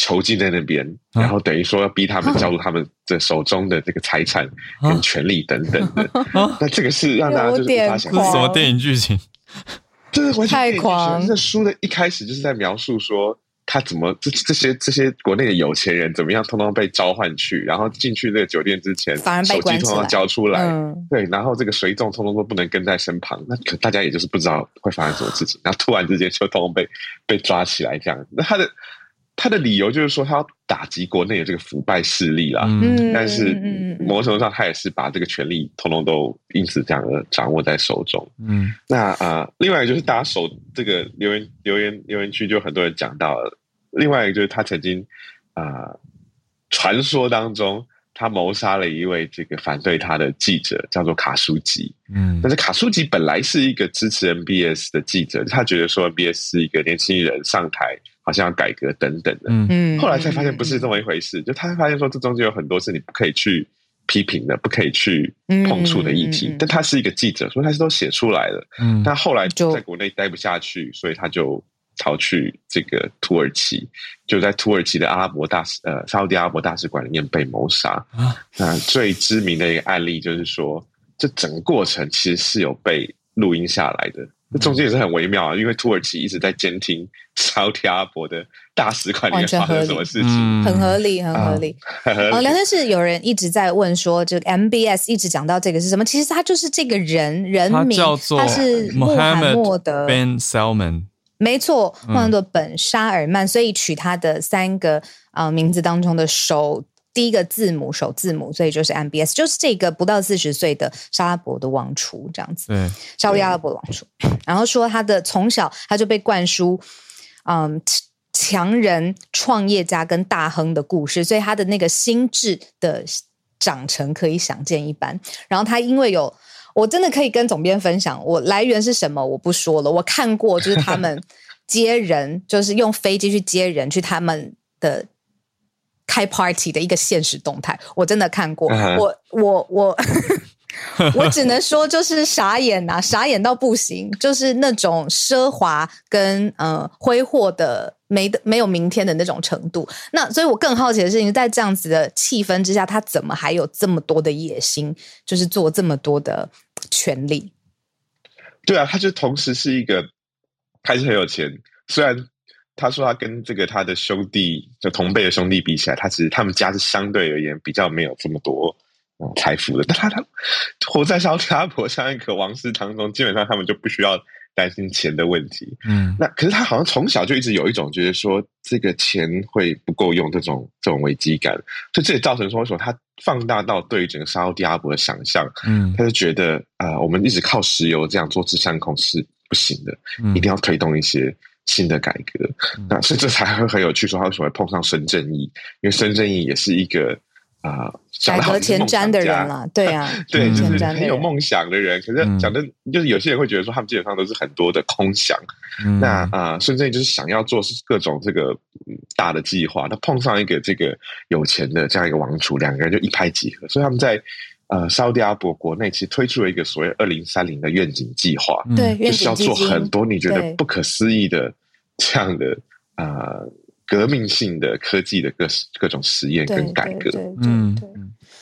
囚禁在那边，然后等于说要逼他们交出他们的手中的这个财产跟权利等等的。那这个是让大家就是无法想象，什么电影剧情？这是完全太狂。这书的一开始就是在描述说他怎么这这些这些国内的有钱人怎么样，通通被召唤去，然后进去那个酒店之前，手机通通交出来。对，然后这个随从通通都不能跟在身旁。那可大家也就是不知道会发生什么事情，然后突然之间就通通被被抓起来这样。那他的。他的理由就是说，他要打击国内的这个腐败势力啦。嗯，但是某种程度上，他也是把这个权力通通都因此这样的掌握在手中。嗯，那啊、呃，另外就是大家手这个留言留言留言区就很多人讲到了。另外一个就是他曾经啊，呃、传说当中他谋杀了一位这个反对他的记者，叫做卡舒吉。嗯，但是卡舒吉本来是一个支持 MBS 的记者，他觉得说 MBS 是一个年轻人上台。好像要改革等等的，嗯，后来才发现不是这么一回事。嗯、就他发现说，这中间有很多是你不可以去批评的，不可以去碰触的议题。嗯、但他是一个记者，所以他是都写出来了。嗯，但后来在国内待不下去，所以他就逃去这个土耳其，就在土耳其的阿拉伯大使呃沙乌地阿拉伯大使馆里面被谋杀。啊，那最知名的一个案例就是说，这整个过程其实是有被录音下来的。这中间也是很微妙啊，因为土耳其一直在监听沙特阿拉伯的大使馆里面发生什么事情，很合理，很合理。哦，聊天室有人一直在问说，这个 MBS 一直讲到这个是什么？其实他就是这个人人名，他叫做他是穆罕默德 Ben Salman。没错，穆罕默德本沙尔曼，所以取他的三个啊、呃、名字当中的首第一个字母首字母，所以就是 MBS，就是这个不到四十岁的沙拉伯的王储这样子。嗯，沙乌阿拉伯王储。然后说他的从小他就被灌输嗯强人创业家跟大亨的故事，所以他的那个心智的长成可以想见一斑。然后他因为有。我真的可以跟总编分享，我来源是什么？我不说了。我看过，就是他们 <laughs> 接人，就是用飞机去接人去他们的开 party 的一个现实动态，我真的看过。Uh. 我我我。我只能说，就是傻眼呐、啊，傻眼到不行，就是那种奢华跟呃挥霍的没的没有明天的那种程度。那所以我更好奇的事情，在这样子的气氛之下，他怎么还有这么多的野心，就是做这么多的权利？对啊，他就同时是一个还是很有钱，虽然他说他跟这个他的兄弟就同辈的兄弟比起来，他其实他们家是相对而言比较没有这么多。财富的，<laughs> 但他他活在沙特阿拉伯像一个王室当中，基本上他们就不需要担心钱的问题。嗯，那可是他好像从小就一直有一种觉得说这个钱会不够用这种这种危机感，所以这也造成说为什么他放大到对于整个沙特阿拉伯的想象，嗯，他就觉得啊、呃，我们一直靠石油这样做吃山空是不行的，嗯、一定要推动一些新的改革。嗯、那所以这才会很有趣，说他为什么会碰上孙正义，因为孙正义也是一个。啊，呃、改革前瞻的人了，对啊，<laughs> 对，就是很有梦想的人。可是讲的，就是有些人会觉得说，他们基本上都是很多的空想。嗯、那啊，孙正义就是想要做各种这个大的计划，他碰上一个这个有钱的这样一个王储，两个人就一拍即合。所以他们在呃沙特阿拉伯国内其实推出了一个所谓二零三零的愿景计划，对，就是要做很多你觉得不可思议的这样的啊。呃革命性的科技的各各种实验跟改革，嗯，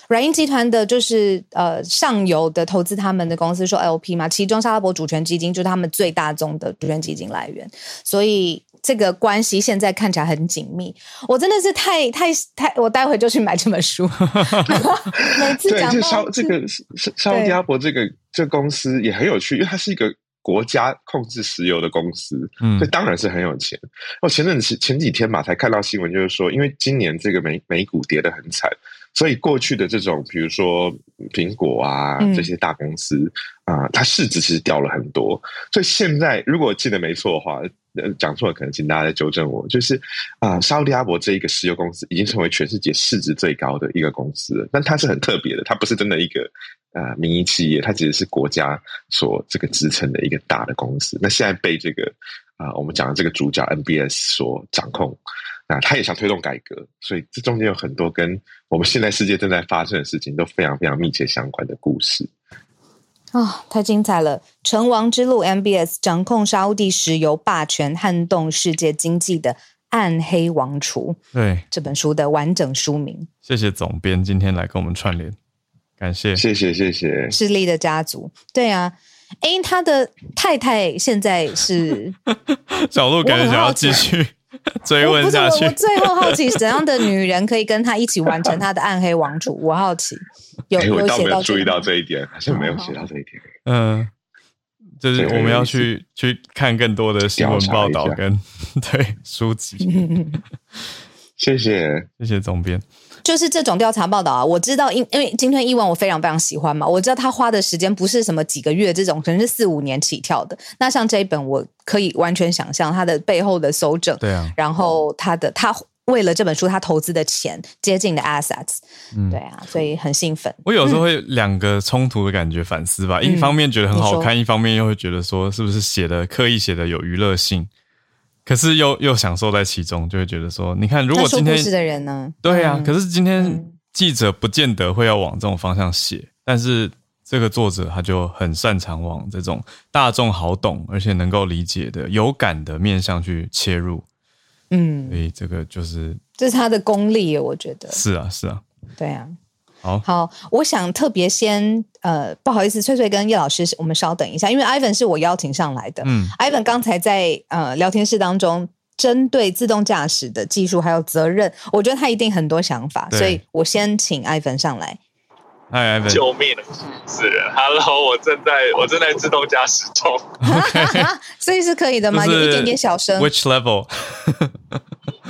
软银集团的就是呃上游的投资他们的公司说 LP 嘛，其中沙拉伯主权基金就是他们最大宗的主权基金来源，所以这个关系现在看起来很紧密。我真的是太太太，我待会就去买这本书。<laughs> 每次讲到这个沙沙特阿拉伯这个这个公司也很有趣，因为它是一个。国家控制石油的公司，嗯，所以当然是很有钱。我前阵子前几天嘛，才看到新闻，就是说，因为今年这个美美股跌得很惨，所以过去的这种，比如说苹果啊这些大公司啊，它市值其实掉了很多。所以现在，如果记得没错的话，呃，讲错了，可能请大家来纠正我。就是啊，沙特阿伯这一个石油公司已经成为全世界市值最高的一个公司了，但它是很特别的，它不是真的一个。啊，民营企业，它其实是国家所这个支撑的一个大的公司。那现在被这个啊、我们讲的这个主角 N B S 所掌控，那他也想推动改革，所以这中间有很多跟我们现在世界正在发生的事情都非常非常密切相关的故事。啊、哦，太精彩了！成王之路，MBS 掌控沙乌地石油霸权，撼动世界经济的暗黑王储。对，这本书的完整书名。谢谢总编今天来跟我们串联。感谢，谢谢，谢谢。势力的家族，对啊，哎，他的太太现在是 <laughs> 小鹿，感觉想要继续 <laughs> 追问下去。我，我最后好奇，怎样的女人可以跟他一起完成他的暗黑王储？我好奇，有有写到注意到这一点，好像没有写到这一点。嗯，就是我们要去去看更多的新闻报道跟 <laughs> 对书籍。<laughs> 谢谢，谢谢总编。就是这种调查报道啊，我知道，因因为今天伊文我非常非常喜欢嘛，我知道他花的时间不是什么几个月这种，可能是四五年起跳的。那像这一本，我可以完全想象他的背后的搜证，对啊，然后他的他为了这本书他投资的钱接近的 assets，嗯，对啊，所以很兴奋。我有时候会两个冲突的感觉反思吧，嗯、一方面觉得很好看，嗯、一方面又会觉得说是不是写的刻意写的有娱乐性。可是又又享受在其中，就会觉得说，你看，如果今天说故事的人呢？对呀、啊。嗯、可是今天记者不见得会要往这种方向写，嗯、但是这个作者他就很擅长往这种大众好懂而且能够理解的有感的面向去切入。嗯，所以这个就是这是他的功力，我觉得是啊，是啊，对啊。好，好，我想特别先，呃，不好意思，翠翠跟叶老师，我们稍等一下，因为 Ivan 是我邀请上来的。嗯，Ivan 刚才在呃聊天室当中，针对自动驾驶的技术还有责任，我觉得他一定很多想法，所以我先请 Ivan 上来。哎，<laughs> 救命了，死人！Hello，我正在我正在自动驾驶中。OK，<laughs> 所以是可以的吗？有一点点小声。Which level？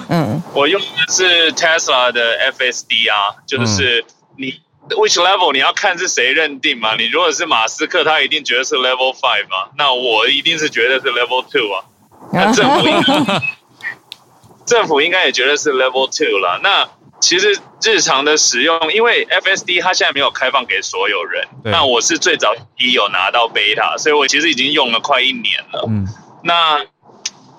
嗯，我用的是 Tesla 的 FSD 啊，就是你 Which level？你要看是谁认定嘛？你如果是马斯克，他一定觉得是 Level Five 嘛？那我一定是觉得是 Level Two 啊。那 <laughs> 政府应该政府应该也觉得是 Level Two 了。那其实日常的使用，因为 FSD 它现在没有开放给所有人。那我是最早一有拿到 beta，所以我其实已经用了快一年了。嗯，那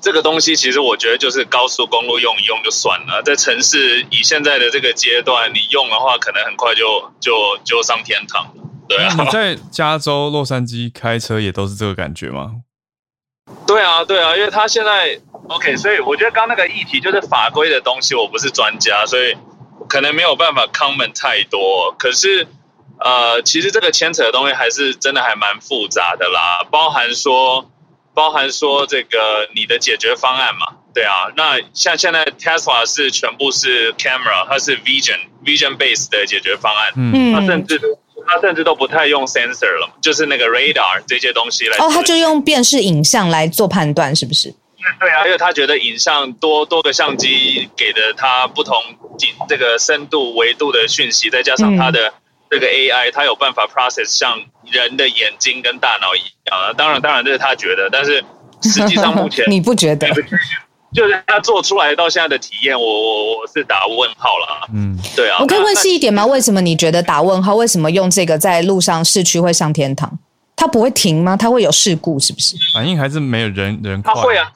这个东西其实我觉得就是高速公路用一用就算了，在城市以现在的这个阶段，你用的话，可能很快就就就上天堂了。对啊，你在加州洛杉矶开车也都是这个感觉吗？对啊，对啊，因为他现在 OK，所以我觉得刚刚那个议题就是法规的东西，我不是专家，所以。可能没有办法 comment 太多，可是，呃，其实这个牵扯的东西还是真的还蛮复杂的啦，包含说，包含说这个你的解决方案嘛，对啊，那像现在 Tesla 是全部是 camera，它是 vision vision base 的解决方案，嗯，它甚至它甚至都不太用 sensor 了，就是那个 radar 这些东西来，哦，它就用辨识影像来做判断，是不是？对啊，因为他觉得影像多多个相机给的他不同这个深度维度的讯息，再加上他的这个 AI，他有办法 process 像人的眼睛跟大脑一样啊。当然，当然这是他觉得，但是实际上目前 <laughs> 你不觉得？就是他做出来到现在的体验，我我我是打问号了。嗯，对啊。我可以问细一点吗？为什么你觉得打问号？为什么用这个在路上市区会上天堂？它不会停吗？它会有事故是不是？反应还是没有人人快。它会啊。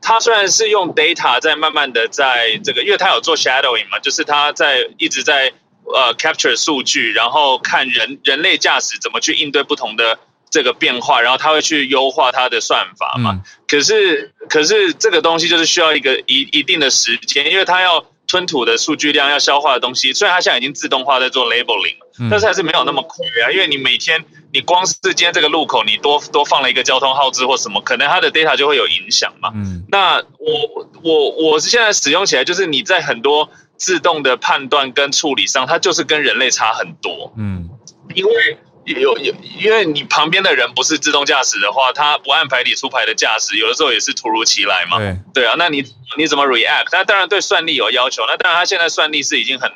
他虽然是用 data 在慢慢的在这个，因为他有做 shadowing 嘛，就是他在一直在呃 capture 数据，然后看人人类驾驶怎么去应对不同的这个变化，然后他会去优化它的算法嘛。嗯、可是可是这个东西就是需要一个一一定的时间，因为它要吞吐的数据量要消化的东西，虽然它现在已经自动化在做 labeling，但是还是没有那么快啊，因为你每天。你光是今天这个路口，你多多放了一个交通号志或什么，可能它的 data 就会有影响嘛。嗯，那我我我是现在使用起来，就是你在很多自动的判断跟处理上，它就是跟人类差很多。嗯，因为有有，因为你旁边的人不是自动驾驶的话，他不按牌理出牌的驾驶，有的时候也是突如其来嘛。对对啊，那你你怎么 react？那当然对算力有要求，那当然他现在算力是已经很。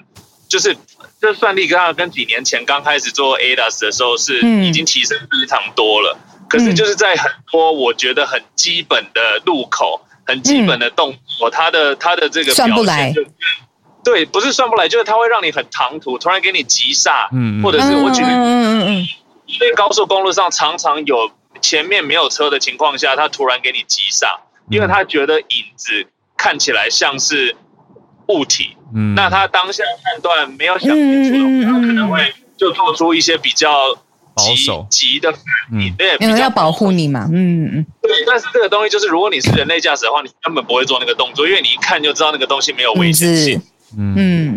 就是这算力跟跟几年前刚开始做 ADAS 的时候是已经提升非常多了，嗯、可是就是在很多我觉得很基本的路口、很基本的动作，它的它的这个表现就对，不是算不来，就是它会让你很唐突，突然给你急刹，嗯，或者是我觉得，嗯嗯嗯，因为高速公路上常常有前面没有车的情况下，它突然给你急刹，因为他觉得影子看起来像是。物体，嗯，那他当下判断没有想清楚的话，他、可能会就做出一些比较急保守。急的反应，对，因为要保护你嘛，嗯嗯，对。但是这个东西就是，如果你是人类驾驶的话，你根本不会做那个动作，因为你一看就知道那个东西没有危险性，嗯嗯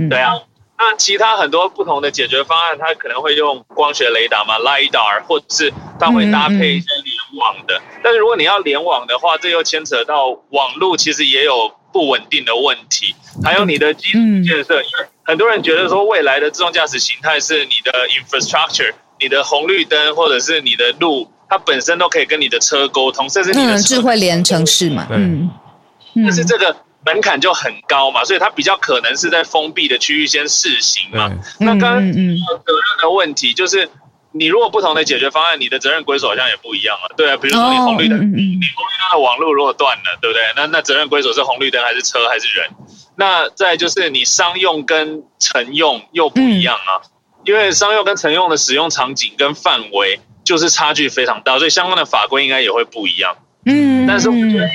嗯，对啊。那其他很多不同的解决方案，它可能会用光学雷达嘛，LiDAR，或者是它会搭配一些联网的。嗯嗯，但是如果你要联网的话，这又牵扯到网络，其实也有。不稳定的问题，还有你的基础建设，因为很多人觉得说未来的自动驾驶形态是你的 infrastructure，你的红绿灯或者是你的路，它本身都可以跟你的车沟通，甚至你的智慧连城市嘛，嗯，但是这个门槛就很高嘛，所以它比较可能是在封闭的区域先试行嘛。那刚刚责任的问题就是。你如果不同的解决方案，你的责任归属好像也不一样了，对啊，比如说你红绿灯，你红绿灯的网络如果断了，对不对？那那责任归属是红绿灯还是车还是人？那再就是你商用跟乘用又不一样啊，因为商用跟乘用的使用场景跟范围就是差距非常大，所以相关的法规应该也会不一样。嗯，但是我觉得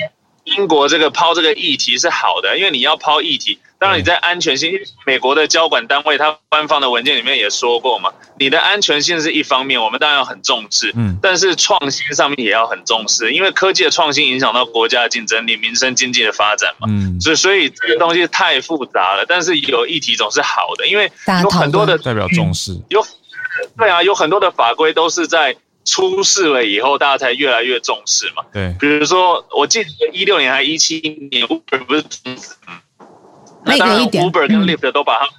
英国这个抛这个议题是好的，因为你要抛议题。当然你在安全性，美国的交管单位它官方的文件里面也说过嘛，你的安全性是一方面，我们当然要很重视，嗯，但是创新上面也要很重视，因为科技的创新影响到国家的竞争力、民生经济的发展嘛，嗯，所以所以这个东西太复杂了，但是有议题总是好的，因为有很多的代表重视，有，对啊，有很多的法规都是在出事了以后，大家才越来越重视嘛，对，比如说我记得一六年还一七年，，Uber 不是。那当然，Uber 跟 Lyft 都把他，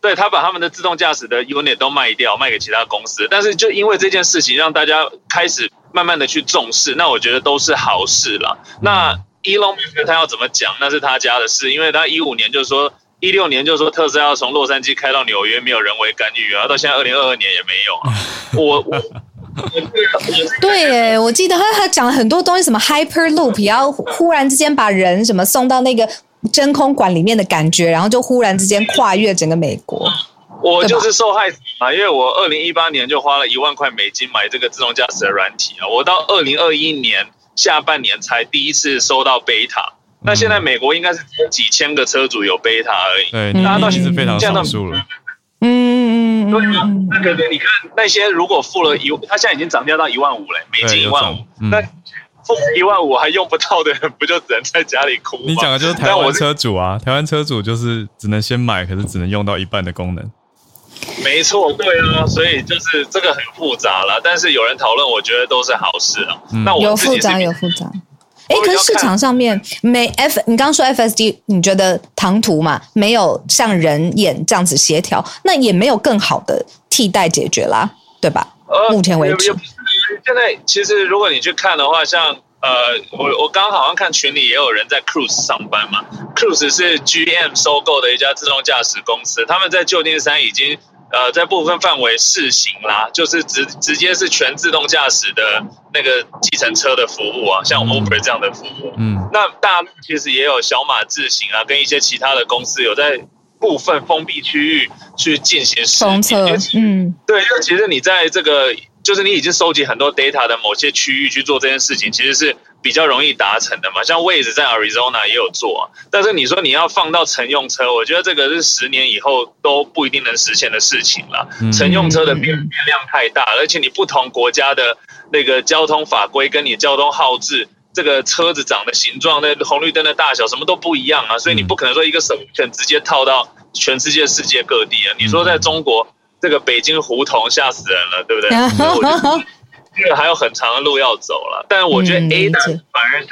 对，他把他们的自动驾驶的 unit 都卖掉，卖给其他公司。但是就因为这件事情，让大家开始慢慢的去重视，那我觉得都是好事了。那 Elon Musk 他要怎么讲，那是他家的事，因为他一五年就是说，一六年就是说特斯拉要从洛杉矶开到纽约，没有人为干预啊，到现在二零二二年也没有啊。我我。<laughs> 对，我记得他他讲了很多东西，什么 Hyperloop，要忽然之间把人什么送到那个真空管里面的感觉，然后就忽然之间跨越整个美国。我就是受害者啊，因为我二零一八年就花了一万块美金买这个自动驾驶的软体啊，我到二零二一年下半年才第一次收到 beta，那现在美国应该是只有几千个车主有 beta 而已，对，大家都其实非常少数了。嗯，对啊，那个你看那些如果付了一，他现在已经涨价到一万五了，美金一万五，那付一万五还用不到的人，不就只能在家里哭吗？你讲的就是台湾车主啊，台湾车主就是只能先买，可是只能用到一半的功能。没错，对啊，所以就是这个很复杂了，但是有人讨论，我觉得都是好事啊。嗯、那我有复杂有复杂。哎，可是市场上面没 F，你刚刚说 FSD，你觉得唐突嘛？没有像人眼这样子协调，那也没有更好的替代解决啦，对吧？呃，目前为止，现在其实如果你去看的话，像呃，我我刚刚好像看群里也有人在 Cruise 上班嘛，Cruise 是 GM 收购的一家自动驾驶公司，他们在旧金山已经。呃，在部分范围试行啦，就是直直接是全自动驾驶的那个计程车的服务啊，像 Uber 这样的服务。嗯，那大陆其实也有小马智行啊，跟一些其他的公司有在部分封闭区域去进行试测。嗯，对，因为其实你在这个，就是你已经收集很多 data 的某些区域去做这件事情，其实是。比较容易达成的嘛，像 Waze 在 Arizona 也有做啊，但是你说你要放到乘用车，我觉得这个是十年以后都不一定能实现的事情了。乘用车的变变量太大，而且你不同国家的那个交通法规跟你交通号志，这个车子长的形状、那红绿灯的大小什么都不一样啊，所以你不可能说一个 solution 直接套到全世界世界各地啊。你说在中国这个北京胡同吓死人了，对不对？<laughs> 这个还有很长的路要走了，但我觉得 ADAS 反而是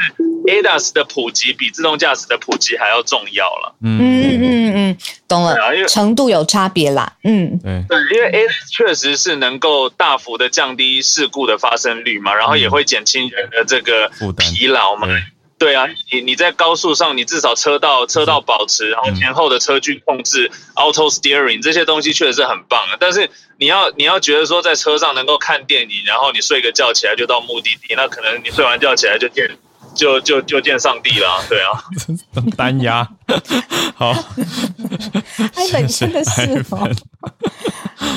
ADAS 的普及比自动驾驶的普及还要重要了。嗯嗯嗯嗯，懂了，因为程度有差别啦。嗯，对，因为 ADAS 确实是能够大幅的降低事故的发生率嘛，然后也会减轻人的这个疲劳嘛。对啊，你你在高速上，你至少车道车道保持，然后前后的车距控制、嗯、auto steering 这些东西确实是很棒的。但是你要你要觉得说在车上能够看电影，然后你睡个觉起来就到目的地，那可能你睡完觉起来就见就就就见上帝了。对啊，<laughs> 单压好，<laughs> 艾本真的是哦，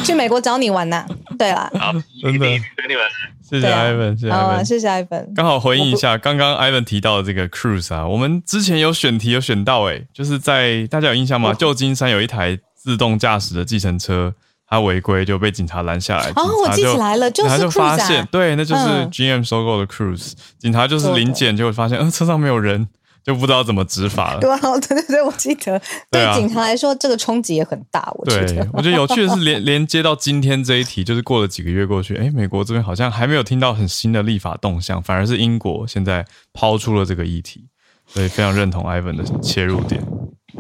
去美国找你玩呐。对啦，好，真的跟你们。谢谢 Ivan，谢谢 Ivan，好，谢谢 Ivan。刚好回应一下刚刚 Ivan 提到的这个 Cruise 啊，我们之前有选题有选到，诶，就是在大家有印象吗？旧金山有一台自动驾驶的计程车，它违规就被警察拦下来。哦，我记起来了，就是 Cruise 啊，就发现，对，那就是 GM 收购的 Cruise，警察就是临检就会发现，嗯，车上没有人。就不知道怎么执法了。对啊，<laughs> 对对对，我记得对警察来说，这个冲击也很大。我觉得，对，我觉得有趣的是连，连 <laughs> 连接到今天这一题，就是过了几个月过去，哎，美国这边好像还没有听到很新的立法动向，反而是英国现在抛出了这个议题，所以非常认同 Ivan 的切入点。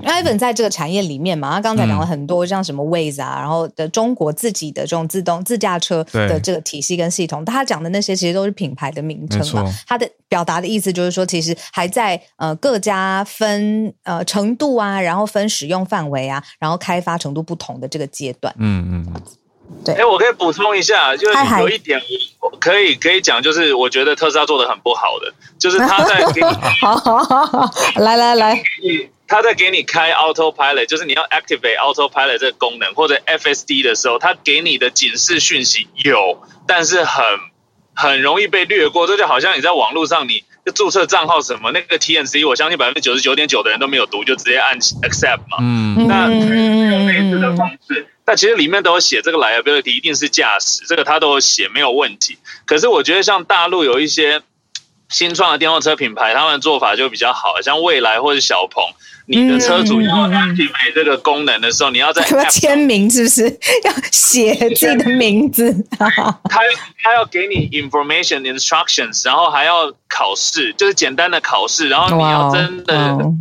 Ivan 在这个产业里面嘛，他刚才讲了很多，像什么 Waze 啊，然后的中国自己的这种自动自驾车的这个体系跟系统，他讲的那些其实都是品牌的名称嘛。他的表达的意思就是说，其实还在呃各家分呃程度啊，然后分使用范围啊，然后开发程度不同的这个阶段。嗯嗯，对。哎，我可以补充一下，就是有一点可以可以讲，就是我觉得特斯拉做的很不好的，就是他在 <laughs> 给你好好好好来来来。他在给你开 Autopilot，就是你要 activate Autopilot 这个功能，或者 FSD 的时候，他给你的警示讯息有，但是很很容易被略过。这就好像你在网络上，你就注册账号什么那个 TNC，我相信百分之九十九点九的人都没有读，就直接按 Accept 嘛。嗯，那类似的方式，但其实里面都有写这个 liability 一定是驾驶，这个他都有写没有问题。可是我觉得像大陆有一些。新创的电动车品牌，他们的做法就比较好，像蔚来或者小鹏。你的车主要 activate 这个功能的时候，你要在 <laughs> 要签名，是不是要写自己的名字？<laughs> 他他要给你 information instructions，然后还要考试，就是简单的考试，然后你要真的通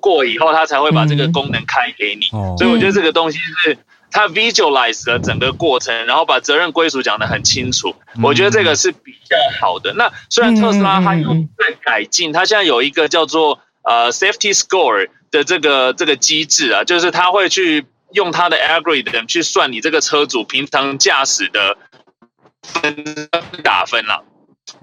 过以后，他才会把这个功能开给你。所以我觉得这个东西是他 visualize 了整个过程，然后把责任归属讲得很清楚。我觉得这个是比较好的。那虽然特斯拉它有在改进，它现在有一个叫做呃 safety score。的这个这个机制啊，就是它会去用它的 algorithm 去算你这个车主平常驾驶的分打分了。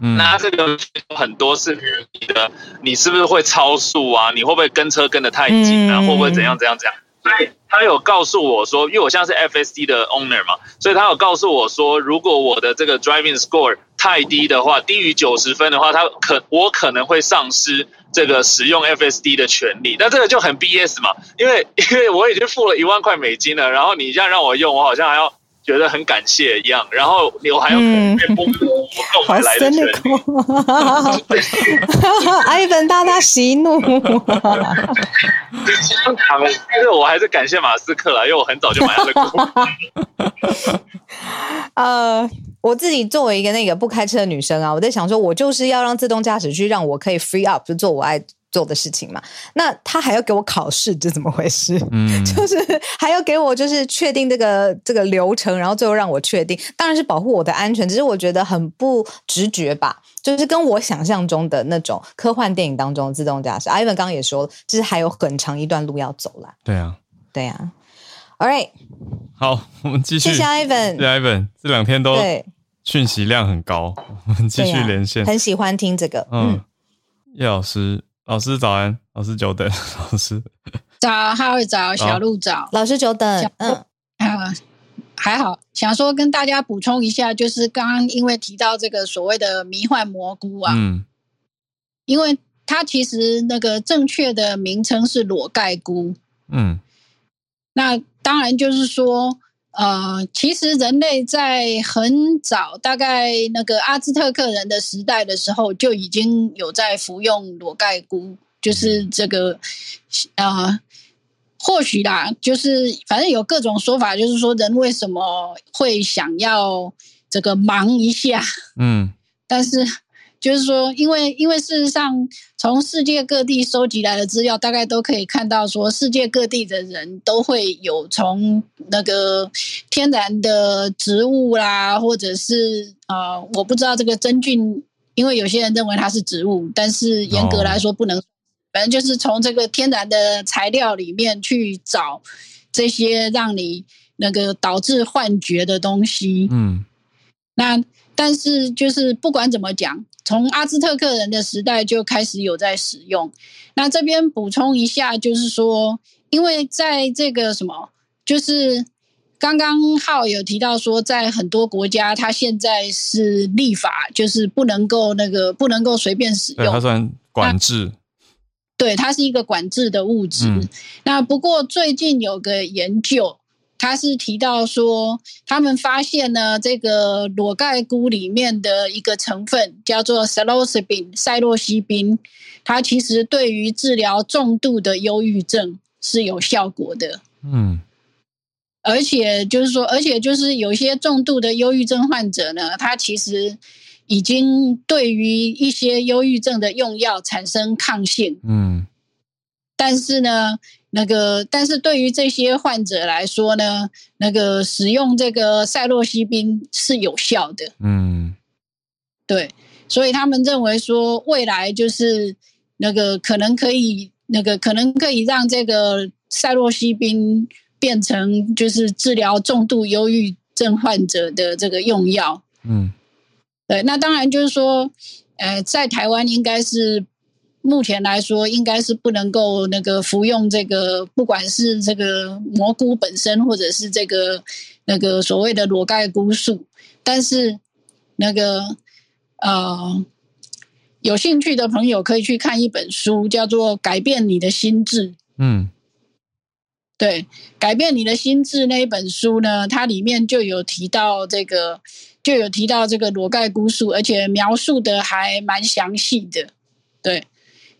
嗯，那这个很多是你的，你是不是会超速啊？你会不会跟车跟得太紧啊？会不会怎样怎样怎样？所以他有告诉我说，因为我现在是 FSD 的 owner 嘛，所以他有告诉我说，如果我的这个 driving score 太低的话，低于九十分的话，他可我可能会丧失。这个使用 FSD 的权利，那这个就很 BS 嘛，因为因为我已经付了一万块美金了，然后你现在让我用，我好像还要觉得很感谢一样，然后我还要被剥夺我购买来的权利。Ivan 大大息怒。其实我还是感谢马斯克啦，因为我很早就买了股。<laughs> 呃。我自己作为一个那个不开车的女生啊，我在想说，我就是要让自动驾驶去让我可以 free up 就做我爱做的事情嘛。那他还要给我考试，这怎么回事？嗯，<laughs> 就是还要给我就是确定这个这个流程，然后最后让我确定，当然是保护我的安全。只是我觉得很不直觉吧，就是跟我想象中的那种科幻电影当中自动驾驶。Ivan 刚刚也说了，就是还有很长一段路要走啦。对啊，对啊。All right，好，我们继续。谢谢 Ivan，谢谢 Ivan，这两天都对讯息量很高，我们继续连线。很喜欢听这个，嗯。叶老师，老师早安，老师久等，老师。早，还有早，小鹿早，老师久等，嗯，还好，想说跟大家补充一下，就是刚刚因为提到这个所谓的迷幻蘑菇啊，嗯，因为它其实那个正确的名称是裸盖菇，嗯。那当然就是说，呃，其实人类在很早，大概那个阿兹特克人的时代的时候，就已经有在服用裸盖菇，就是这个，呃，或许啦，就是反正有各种说法，就是说人为什么会想要这个忙一下，嗯，<laughs> 但是。就是说，因为因为事实上，从世界各地收集来的资料，大概都可以看到，说世界各地的人都会有从那个天然的植物啦，或者是啊、呃，我不知道这个真菌，因为有些人认为它是植物，但是严格来说不能，反正就是从这个天然的材料里面去找这些让你那个导致幻觉的东西。嗯，那但是就是不管怎么讲。从阿兹特克人的时代就开始有在使用。那这边补充一下，就是说，因为在这个什么，就是刚刚浩有提到说，在很多国家，它现在是立法，就是不能够那个不能够随便使用，它算管制。对，它是一个管制的物质。嗯。那不过最近有个研究。他是提到说，他们发现呢，这个裸盖菇里面的一个成分叫做 psilocybin 赛洛西宾，它其实对于治疗重度的忧郁症是有效果的。嗯，而且就是说，而且就是有些重度的忧郁症患者呢，他其实已经对于一些忧郁症的用药产生抗性。嗯，但是呢。那个，但是对于这些患者来说呢，那个使用这个赛洛西宾是有效的。嗯，对，所以他们认为说，未来就是那个可能可以，那个可能可以让这个赛洛西宾变成就是治疗重度忧郁症患者的这个用药。嗯，对，那当然就是说，呃，在台湾应该是。目前来说，应该是不能够那个服用这个，不管是这个蘑菇本身，或者是这个那个所谓的裸盖菇素。但是，那个呃，有兴趣的朋友可以去看一本书，叫做《改变你的心智》。嗯，对，《改变你的心智》那一本书呢，它里面就有提到这个，就有提到这个裸盖菇素，而且描述的还蛮详细的。对，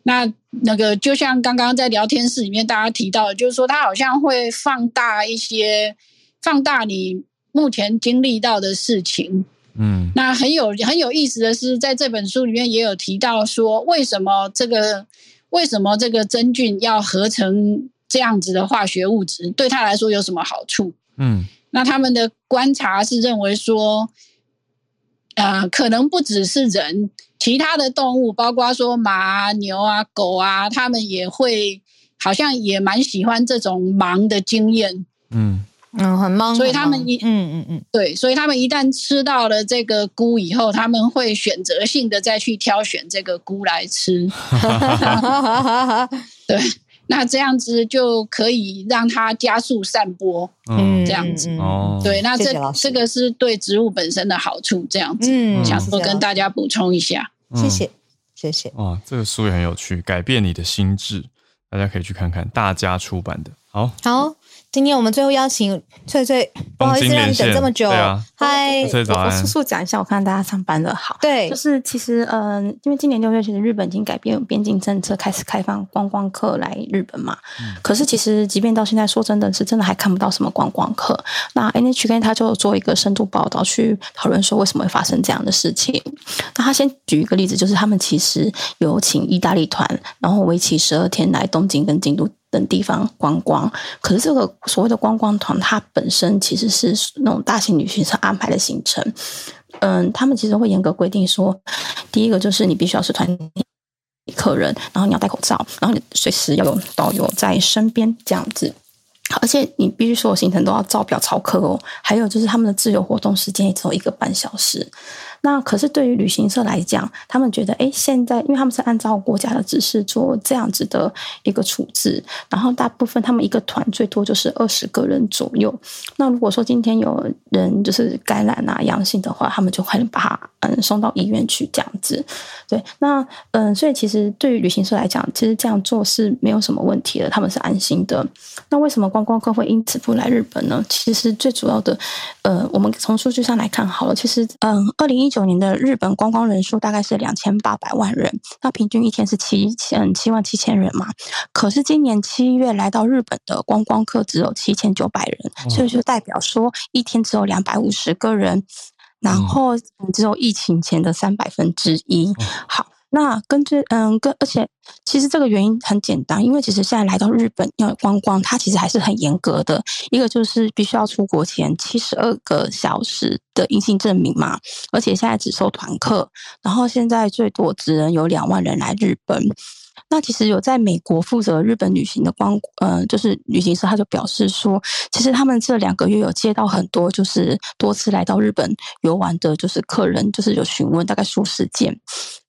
那那个就像刚刚在聊天室里面大家提到的，就是说它好像会放大一些，放大你目前经历到的事情。嗯，那很有很有意思的是，在这本书里面也有提到说，为什么这个为什么这个真菌要合成这样子的化学物质，对他来说有什么好处？嗯，那他们的观察是认为说，呃，可能不只是人，其他的动物，包括说马啊、牛啊、狗啊，他们也会好像也蛮喜欢这种忙的经验。嗯。嗯，很忙，所以他们一嗯嗯嗯，对，所以他们一旦吃到了这个菇以后，他们会选择性的再去挑选这个菇来吃。<laughs> <laughs> 对，那这样子就可以让它加速散播。嗯，这样子哦。对，那这这个是对植物本身的好处。这样子，嗯，想说跟大家补充一下。谢谢，谢谢。哇，这个书也很有趣，改变你的心智，大家可以去看看，大家出版的。好，好。今天我们最后邀请翠翠，不好意思让你等这么久。嗨，翠翠早安。我速速讲一下，我看大家上班的好。对，就是其实，嗯、呃，因为今年六月其实日本已经改变边境政策，开始开放观光客来日本嘛。嗯、可是其实，即便到现在，说真的是真的还看不到什么观光客。那 NHK 他就做一个深度报道，去讨论说为什么会发生这样的事情。那他先举一个例子，就是他们其实有请意大利团，然后为期十二天来东京跟京都。等地方观光，可是这个所谓的观光团，它本身其实是那种大型旅行社安排的行程。嗯，他们其实会严格规定说，第一个就是你必须要是团客人，然后你要戴口罩，然后你随时要有导游在身边这样子，而且你必须所有行程都要照表操课哦。还有就是他们的自由活动时间也只有一个半小时。那可是对于旅行社来讲，他们觉得，哎，现在因为他们是按照国家的指示做这样子的一个处置，然后大部分他们一个团最多就是二十个人左右。那如果说今天有人就是感染啊阳性的话，他们就可能把他嗯送到医院去这样子。对，那嗯，所以其实对于旅行社来讲，其实这样做是没有什么问题的，他们是安心的。那为什么观光客会因此不来日本呢？其实最主要的，呃，我们从数据上来看好了，其实嗯，二零一九年的日本观光人数大概是两千八百万人，那平均一天是七千七万七千人嘛。可是今年七月来到日本的观光客只有七千九百人，所以就代表说一天只有两百五十个人，然后只有疫情前的三百分之一。好。那根据嗯，跟而且其实这个原因很简单，因为其实现在来到日本要观光，它其实还是很严格的。一个就是必须要出国前七十二个小时的阴性证明嘛，而且现在只收团客，然后现在最多只能有两万人来日本。那其实有在美国负责日本旅行的光，呃，就是旅行社，他就表示说，其实他们这两个月有接到很多，就是多次来到日本游玩的，就是客人，就是有询问大概数十件，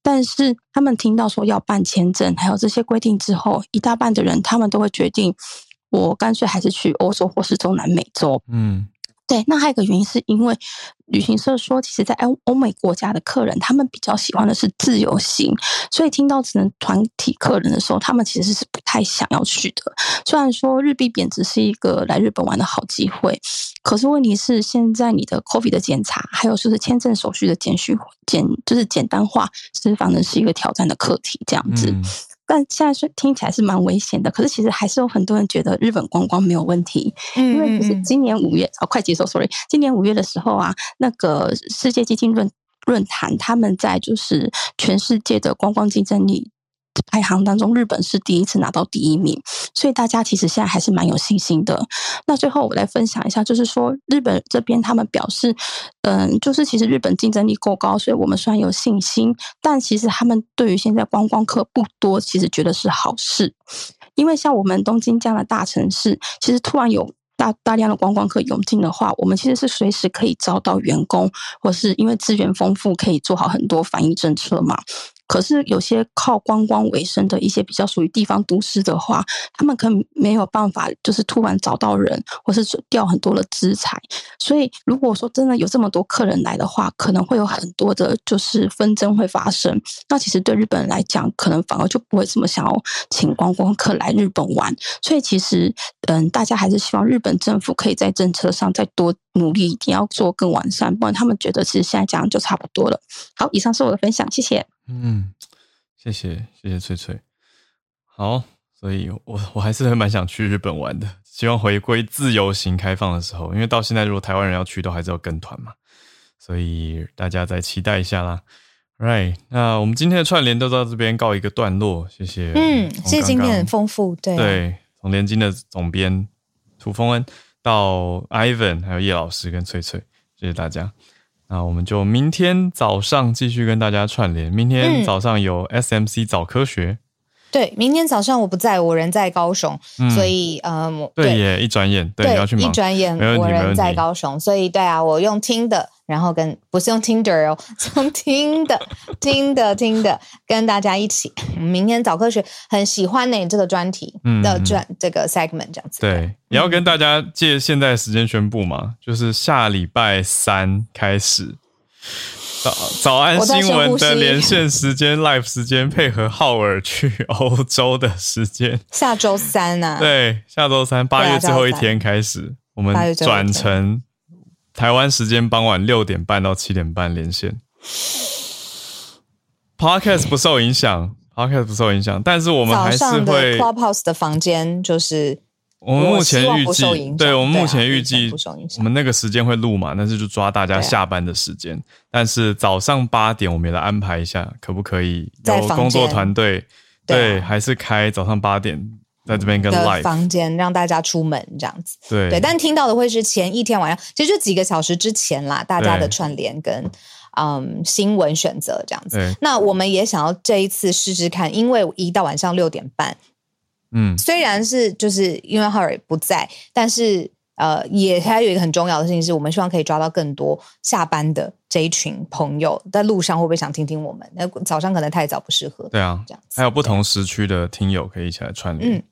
但是他们听到说要办签证，还有这些规定之后，一大半的人他们都会决定，我干脆还是去欧洲或是中南美洲，嗯。对，那还有一个原因是因为旅行社说，其实，在欧欧美国家的客人，他们比较喜欢的是自由行，所以听到只能团体客人的时候，他们其实是不太想要去的。虽然说日币贬值是一个来日本玩的好机会，可是问题是现在你的 COVID 的检查，还有就是签证手续的简讯简就是简单化，是反正是一个挑战的课题，这样子。嗯但现在是听起来是蛮危险的，可是其实还是有很多人觉得日本观光没有问题，嗯，因为其实今年五月哦，快结束，sorry，今年五月的时候啊，那个世界基金论论坛他们在就是全世界的观光竞争力。排行当中，日本是第一次拿到第一名，所以大家其实现在还是蛮有信心的。那最后我来分享一下，就是说日本这边他们表示，嗯，就是其实日本竞争力够高，所以我们虽然有信心，但其实他们对于现在观光客不多，其实觉得是好事，因为像我们东京这样的大城市，其实突然有大大量的观光客涌进的话，我们其实是随时可以招到员工，或是因为资源丰富，可以做好很多防疫政策嘛。可是有些靠观光为生的一些比较属于地方都市的话，他们可能没有办法，就是突然找到人，或是掉很多的资产。所以如果说真的有这么多客人来的话，可能会有很多的，就是纷争会发生。那其实对日本人来讲，可能反而就不会这么想要请观光客来日本玩。所以其实，嗯，大家还是希望日本政府可以在政策上再多努力，一定要做更完善，不然他们觉得其实现在这样就差不多了。好，以上是我的分享，谢谢。嗯，谢谢，谢谢翠翠。好，所以我我还是蛮想去日本玩的，希望回归自由行开放的时候，因为到现在如果台湾人要去，都还是要跟团嘛，所以大家再期待一下啦。Right，那我们今天的串联都到这边告一个段落，谢谢。嗯，谢谢今天很丰富，对对，从联经的总编涂丰恩到 Ivan，还有叶老师跟翠翠，谢谢大家。那我们就明天早上继续跟大家串联。明天早上有 SMC 早科学。对，明天早上我不在，我人在高雄，嗯、所以呃，对。耶，一转眼，对，要去忙，一转眼，我人在高雄，所以对啊，我用听的，然后跟不是用 Tinder 哦，用听的，听的，听的，跟大家一起。<laughs> 明天早科学很喜欢呢，这个专题的专、嗯、这个 segment 这样子。对，也要跟大家借现在时间宣布嘛，就是下礼拜三开始。早早安新闻的连线时间，live 时间配合浩尔去 <laughs> 欧洲的时间，下周三呐、啊。对，下周三八月最后一天开始，我们转成台湾时间傍晚六点半到七点半连线。Podcast 不受影响，Podcast 不受影响，但是我们还是会 Clubhouse 的房间就是。我们目前预计，对，我们目前预计，我们那个时间会录嘛，但是就抓大家下班的时间。但是早上八点，我们也来安排一下，可不可以有工作团队？对，还是开早上八点在这边跟房间，让大家出门这样子。对对，但听到的会是前一天晚上，其实就几个小时之前啦，大家的串联跟嗯新闻选择这样子。那我们也想要这一次试试看，因为一到晚上六点半。嗯，虽然是就是因为浩尔不在，但是呃，也还有一个很重要的事情是，我们希望可以抓到更多下班的这一群朋友，在路上会不会想听听我们？那早上可能太早不适合。对啊，这样子还有不同时区的听友可以一起来串联。嗯，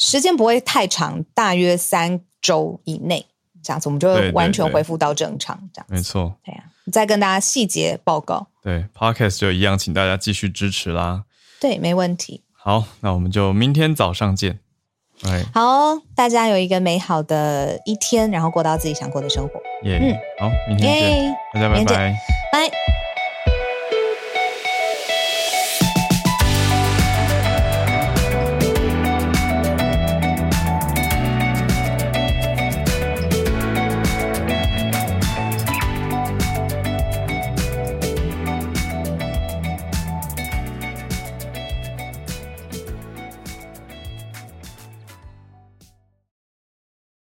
时间不会太长，大约三周以内这样子，我们就会完全恢复到正常。这样子，没错。对呀，再跟大家细节报告。对，Podcast 就一样，请大家继续支持啦。对，没问题。好，那我们就明天早上见。哎，好，大家有一个美好的一天，然后过到自己想过的生活。耶，嗯，好，明天见，大家拜拜，拜。